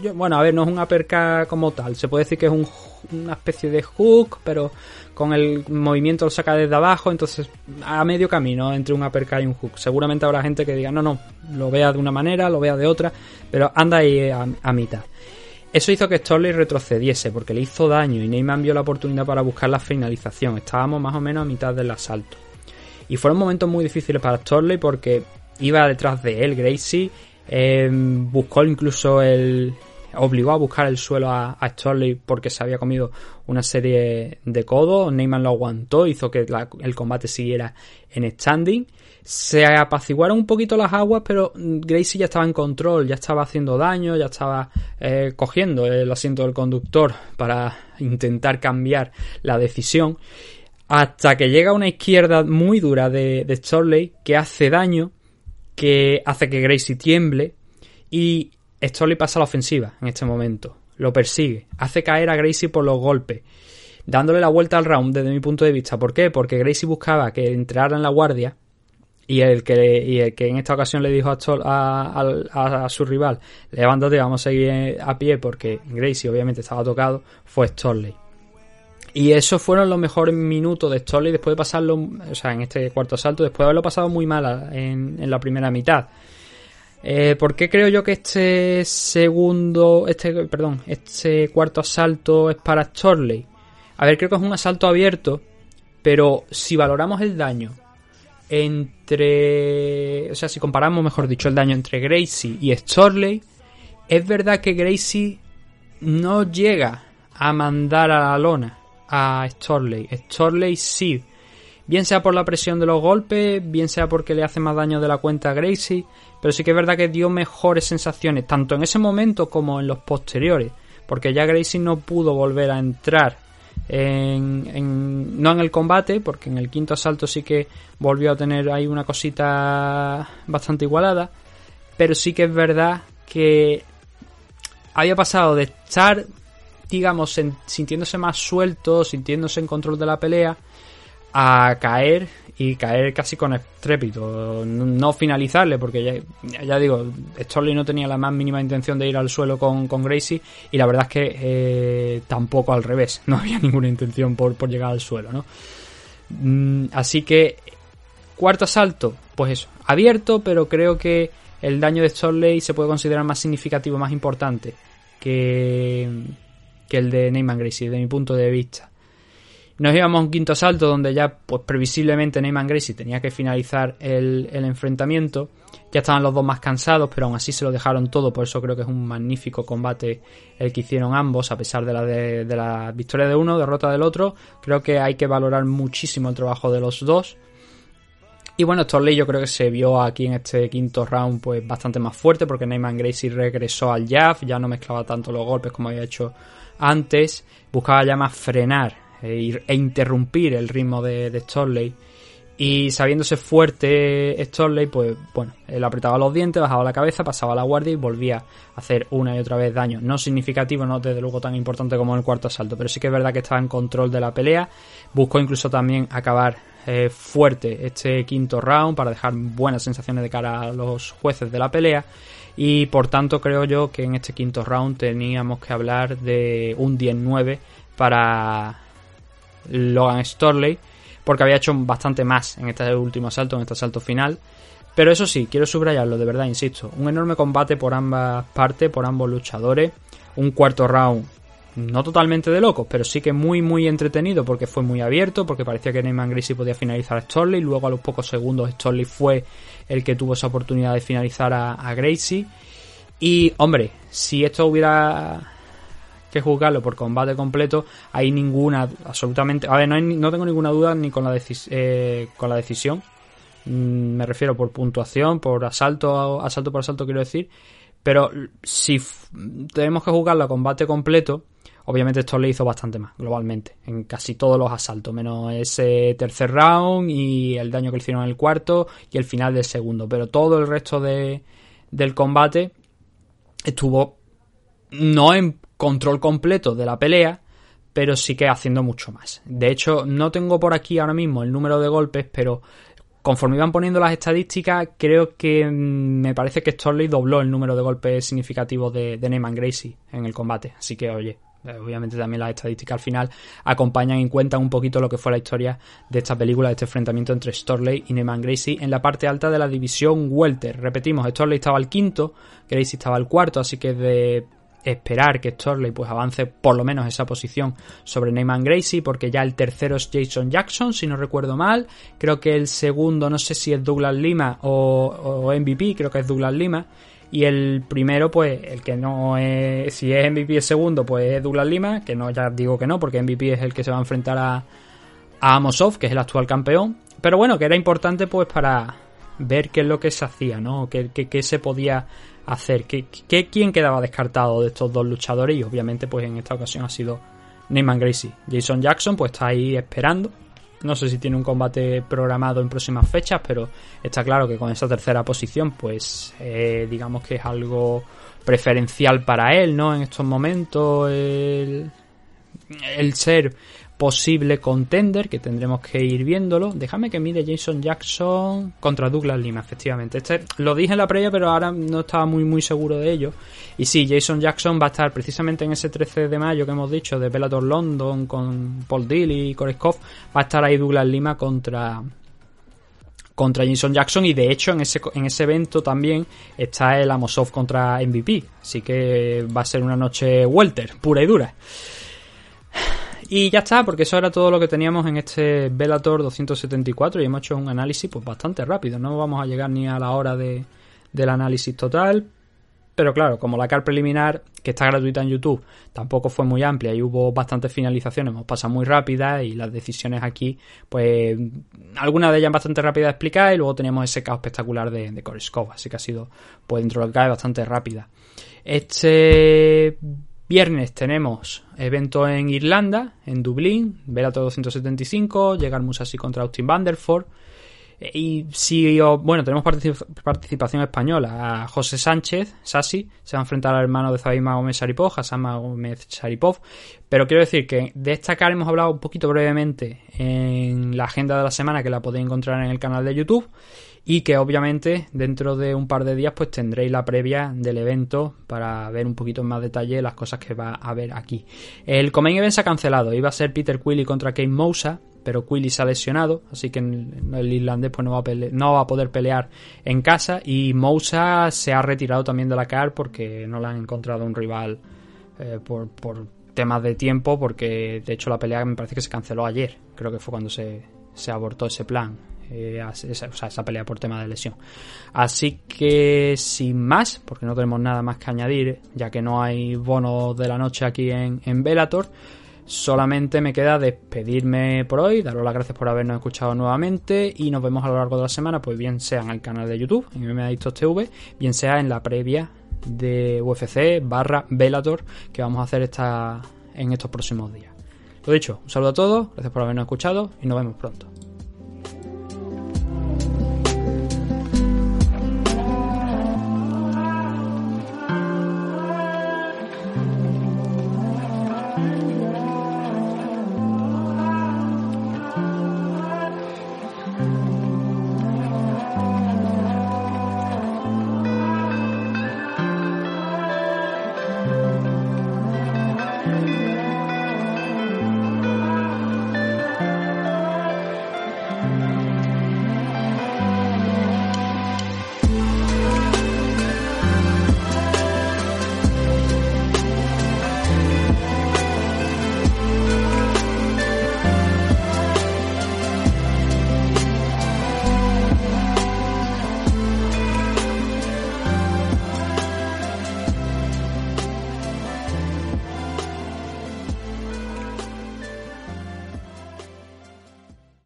Yo- bueno, a ver, no es un uppercut como tal. Se puede decir que es un- una especie de hook, pero con el movimiento lo saca desde abajo, entonces a medio camino entre un uppercut y un hook. Seguramente habrá gente que diga, no, no, lo vea de una manera, lo vea de otra, pero anda ahí a, a mitad. Eso hizo que Storley retrocediese porque le hizo daño y Neyman vio la oportunidad para buscar la finalización. Estábamos más o menos a mitad del asalto. Y fueron momentos muy difíciles para Storley porque iba detrás de él, Gracie. Eh, buscó incluso el. obligó a buscar el suelo a, a Storley porque se había comido una serie de codos. Neyman lo aguantó, hizo que el combate siguiera en standing. Se apaciguaron un poquito las aguas, pero mm, Gracie ya estaba en control, ya estaba haciendo daño, ya estaba eh, cogiendo el asiento del conductor para intentar cambiar la decisión. Hasta que llega una izquierda muy dura de, de Storley que hace daño, que hace que Gracie tiemble y Storley pasa a la ofensiva en este momento. Lo persigue, hace caer a Gracie por los golpes, dándole la vuelta al round desde mi punto de vista. ¿Por qué? Porque Gracie buscaba que entrara en la guardia y el que, y el que en esta ocasión le dijo a, a- a- a su rival, levántate, vamos a seguir a pie porque Gracie obviamente estaba tocado, fue Storley. Y esos fueron los mejores minutos de Storley después de pasarlo, o sea, en este cuarto asalto, después de haberlo pasado muy mal en, en la primera mitad. Eh, ¿Por qué creo yo que este segundo, este, perdón, este cuarto asalto es para Storley? A ver, creo que es un asalto abierto, pero si valoramos el daño entre, o sea, si comparamos, mejor dicho, el daño entre Gracie y Storley, es verdad que Gracie no llega a mandar a la lona a Storley. Storley sí, bien sea por la presión de los golpes, bien sea porque le hace más daño de la cuenta a Gracie, pero sí que es verdad que dio mejores sensaciones, tanto en ese momento como en los posteriores, porque ya Gracie no pudo volver a entrar en, en- no en el combate, porque en el quinto asalto sí que volvió a tener ahí una cosita bastante igualada, pero sí que es verdad que había pasado de estar, digamos, sintiéndose más suelto, sintiéndose en control de la pelea, a caer y caer casi con estrépito. No finalizarle, porque ya, ya digo, Storley no tenía la más mínima intención de ir al suelo con, con Gracie y la verdad es que eh, tampoco al revés, [laughs] no había ninguna intención por, por llegar al suelo, ¿no? Mm, Así que, cuarto asalto, pues eso, abierto, pero creo que el daño de Storley se puede considerar más significativo, más importante que, que el de Neyman Gracie, desde mi punto de vista. Nos íbamos a un quinto asalto donde ya, pues previsiblemente Neyman Gracie tenía que finalizar el, el enfrentamiento. Ya estaban los dos más cansados, pero aún así se lo dejaron todo. Por eso creo que es un magnífico combate el que hicieron ambos, a pesar de la, de, de la victoria de uno, derrota del otro. Creo que hay que valorar muchísimo el trabajo de los dos. Y bueno, Storley yo creo que se vio aquí en este quinto round pues bastante más fuerte porque Neyman Gracie regresó al jab, ya no mezclaba tanto los golpes como había hecho antes, buscaba ya más frenar e, ir- e interrumpir el ritmo de, de Storley. Y sabiéndose fuerte Storley, pues bueno, él apretaba los dientes, bajaba la cabeza, pasaba la guardia y volvía a hacer una y otra vez daño. No significativo, no desde luego tan importante como en el cuarto asalto, pero sí que es verdad que estaba en control de la pelea. Buscó incluso también acabar eh, fuerte este quinto round para dejar buenas sensaciones de cara a los jueces de la pelea. Y por tanto creo yo que en este quinto round teníamos que hablar de un 10-9 para Logan Storley, porque había hecho bastante más en este último asalto, en este asalto final. Pero eso sí, quiero subrayarlo, de verdad, insisto. Un enorme combate por ambas partes, por ambos luchadores. Un cuarto round, no totalmente de locos, pero sí que muy, muy entretenido porque fue muy abierto, porque parecía que Neyman Gracie podía finalizar a Storley. Luego, a los pocos segundos, Storley fue el que tuvo esa oportunidad de finalizar a, a Gracie. Y, hombre, si esto hubiera que juzgarlo por combate completo, hay ninguna, absolutamente. A ver, no, tengo ninguna duda ni con la, eh, con la decisión. Mm, Me refiero por puntuación, por asalto, asalto por asalto, quiero decir. Pero si tenemos que jugarlo a combate completo, obviamente esto hizo bastante más, globalmente, en casi todos los asaltos, menos ese tercer round y el daño que le hicieron en el cuarto y el final del segundo. Pero todo el resto de, del combate estuvo no en control completo de la pelea, pero sí que haciendo mucho más. De hecho, no tengo por aquí ahora mismo el número de golpes, pero conforme iban poniendo las estadísticas, creo que mm, me parece que Storley dobló el número de golpes significativos de, de Neyman Gracie en el combate. Así que, oye, obviamente también las estadísticas al final acompañan y cuentan un poquito lo que fue la historia de esta película, de este enfrentamiento entre Storley y Neyman Gracie en la parte alta de la división Welter. Repetimos, Storley estaba al quinto, Gracie estaba al cuarto, así que de esperar que Storley pues avance por lo menos esa posición sobre Neyman Gracie porque ya el tercero es Jason Jackson si no recuerdo mal creo que el segundo no sé si es Douglas Lima o, o MVP creo que es Douglas Lima y el primero pues el que no es si es MVP el segundo pues es Douglas Lima que no ya digo que no porque MVP es el que se va a enfrentar a, a Amosov que es el actual campeón. Pero bueno que era importante pues para ver qué es lo que se hacía no qué, qué- qué se podía hacer ¿Qué, qué- quién quedaba descartado de estos dos luchadores. Y obviamente pues en esta ocasión ha sido Neyman Gracie. Jason Jackson pues está ahí esperando no sé si tiene un combate programado en próximas fechas pero está claro que con esa tercera posición pues eh, digamos que es algo preferencial para él no en estos momentos el, el ser posible contender que tendremos que ir viéndolo. Déjame que mire Jason Jackson contra Douglas Lima, efectivamente. Este lo dije en la previa, pero ahora no estaba muy muy seguro de ello. Y sí, Jason Jackson va a estar precisamente en ese 13 de mayo que hemos dicho de Bellator London con Paul Dill y Koreskov. Va a estar ahí Douglas Lima contra contra Jason Jackson y de hecho en ese, en ese evento también está el Amosov contra MVP así que va a ser una noche welter pura y dura y ya está, porque eso era todo lo que teníamos en este Bellator 274 y hemos hecho un análisis pues bastante rápido, no vamos a llegar ni a la hora de, del análisis total. Pero claro, como la car preliminar, que está gratuita en YouTube, tampoco fue muy amplia y hubo bastantes finalizaciones, hemos pasado muy rápidas y las decisiones aquí, pues algunas de ellas bastante rápidas de explicar y luego teníamos ese caos espectacular de, de así que ha sido, pues dentro de lo que bastante rápida. Este viernes tenemos evento en Irlanda, en Dublín, Velato 275, llegar Musashi contra Austin Vanderford. Y si, bueno, tenemos particip- participación española. A José Sánchez, Sasi, se va a enfrentar al hermano de Zabima Gómez Saripov, Hassan Gómez Saripov. Pero quiero decir que de esta cara hemos hablado un poquito brevemente en la agenda de la semana, que la podéis encontrar en el canal de YouTube. Y que obviamente dentro de un par de días pues tendréis la previa del evento para ver un poquito en más detalle las cosas que va a haber aquí. El Comain Event se ha cancelado, iba a ser Peter Quilly contra Kane Mousa, pero Quilly se ha lesionado, así que el, irlandés pues no va, a no va a poder pelear en casa y Mousa se ha retirado también de la CAR porque no le han encontrado un rival eh, por, por temas de tiempo, porque de hecho la pelea me parece que se canceló ayer, creo que fue cuando se, se abortó ese plan. Eh, esa, pelea por tema de lesión. Así que sin más, porque no tenemos nada más que añadir, ya que no hay bonos de la noche aquí en, en Bellator, solamente me queda despedirme por hoy, daros las gracias por habernos escuchado nuevamente y nos vemos a lo largo de la semana, pues bien sea en el canal de YouTube, en MMA Adictos TV, bien sea en la previa de UFC barra Bellator que vamos a hacer esta, en estos próximos días. Lo dicho, un saludo a todos, gracias por habernos escuchado y nos vemos pronto.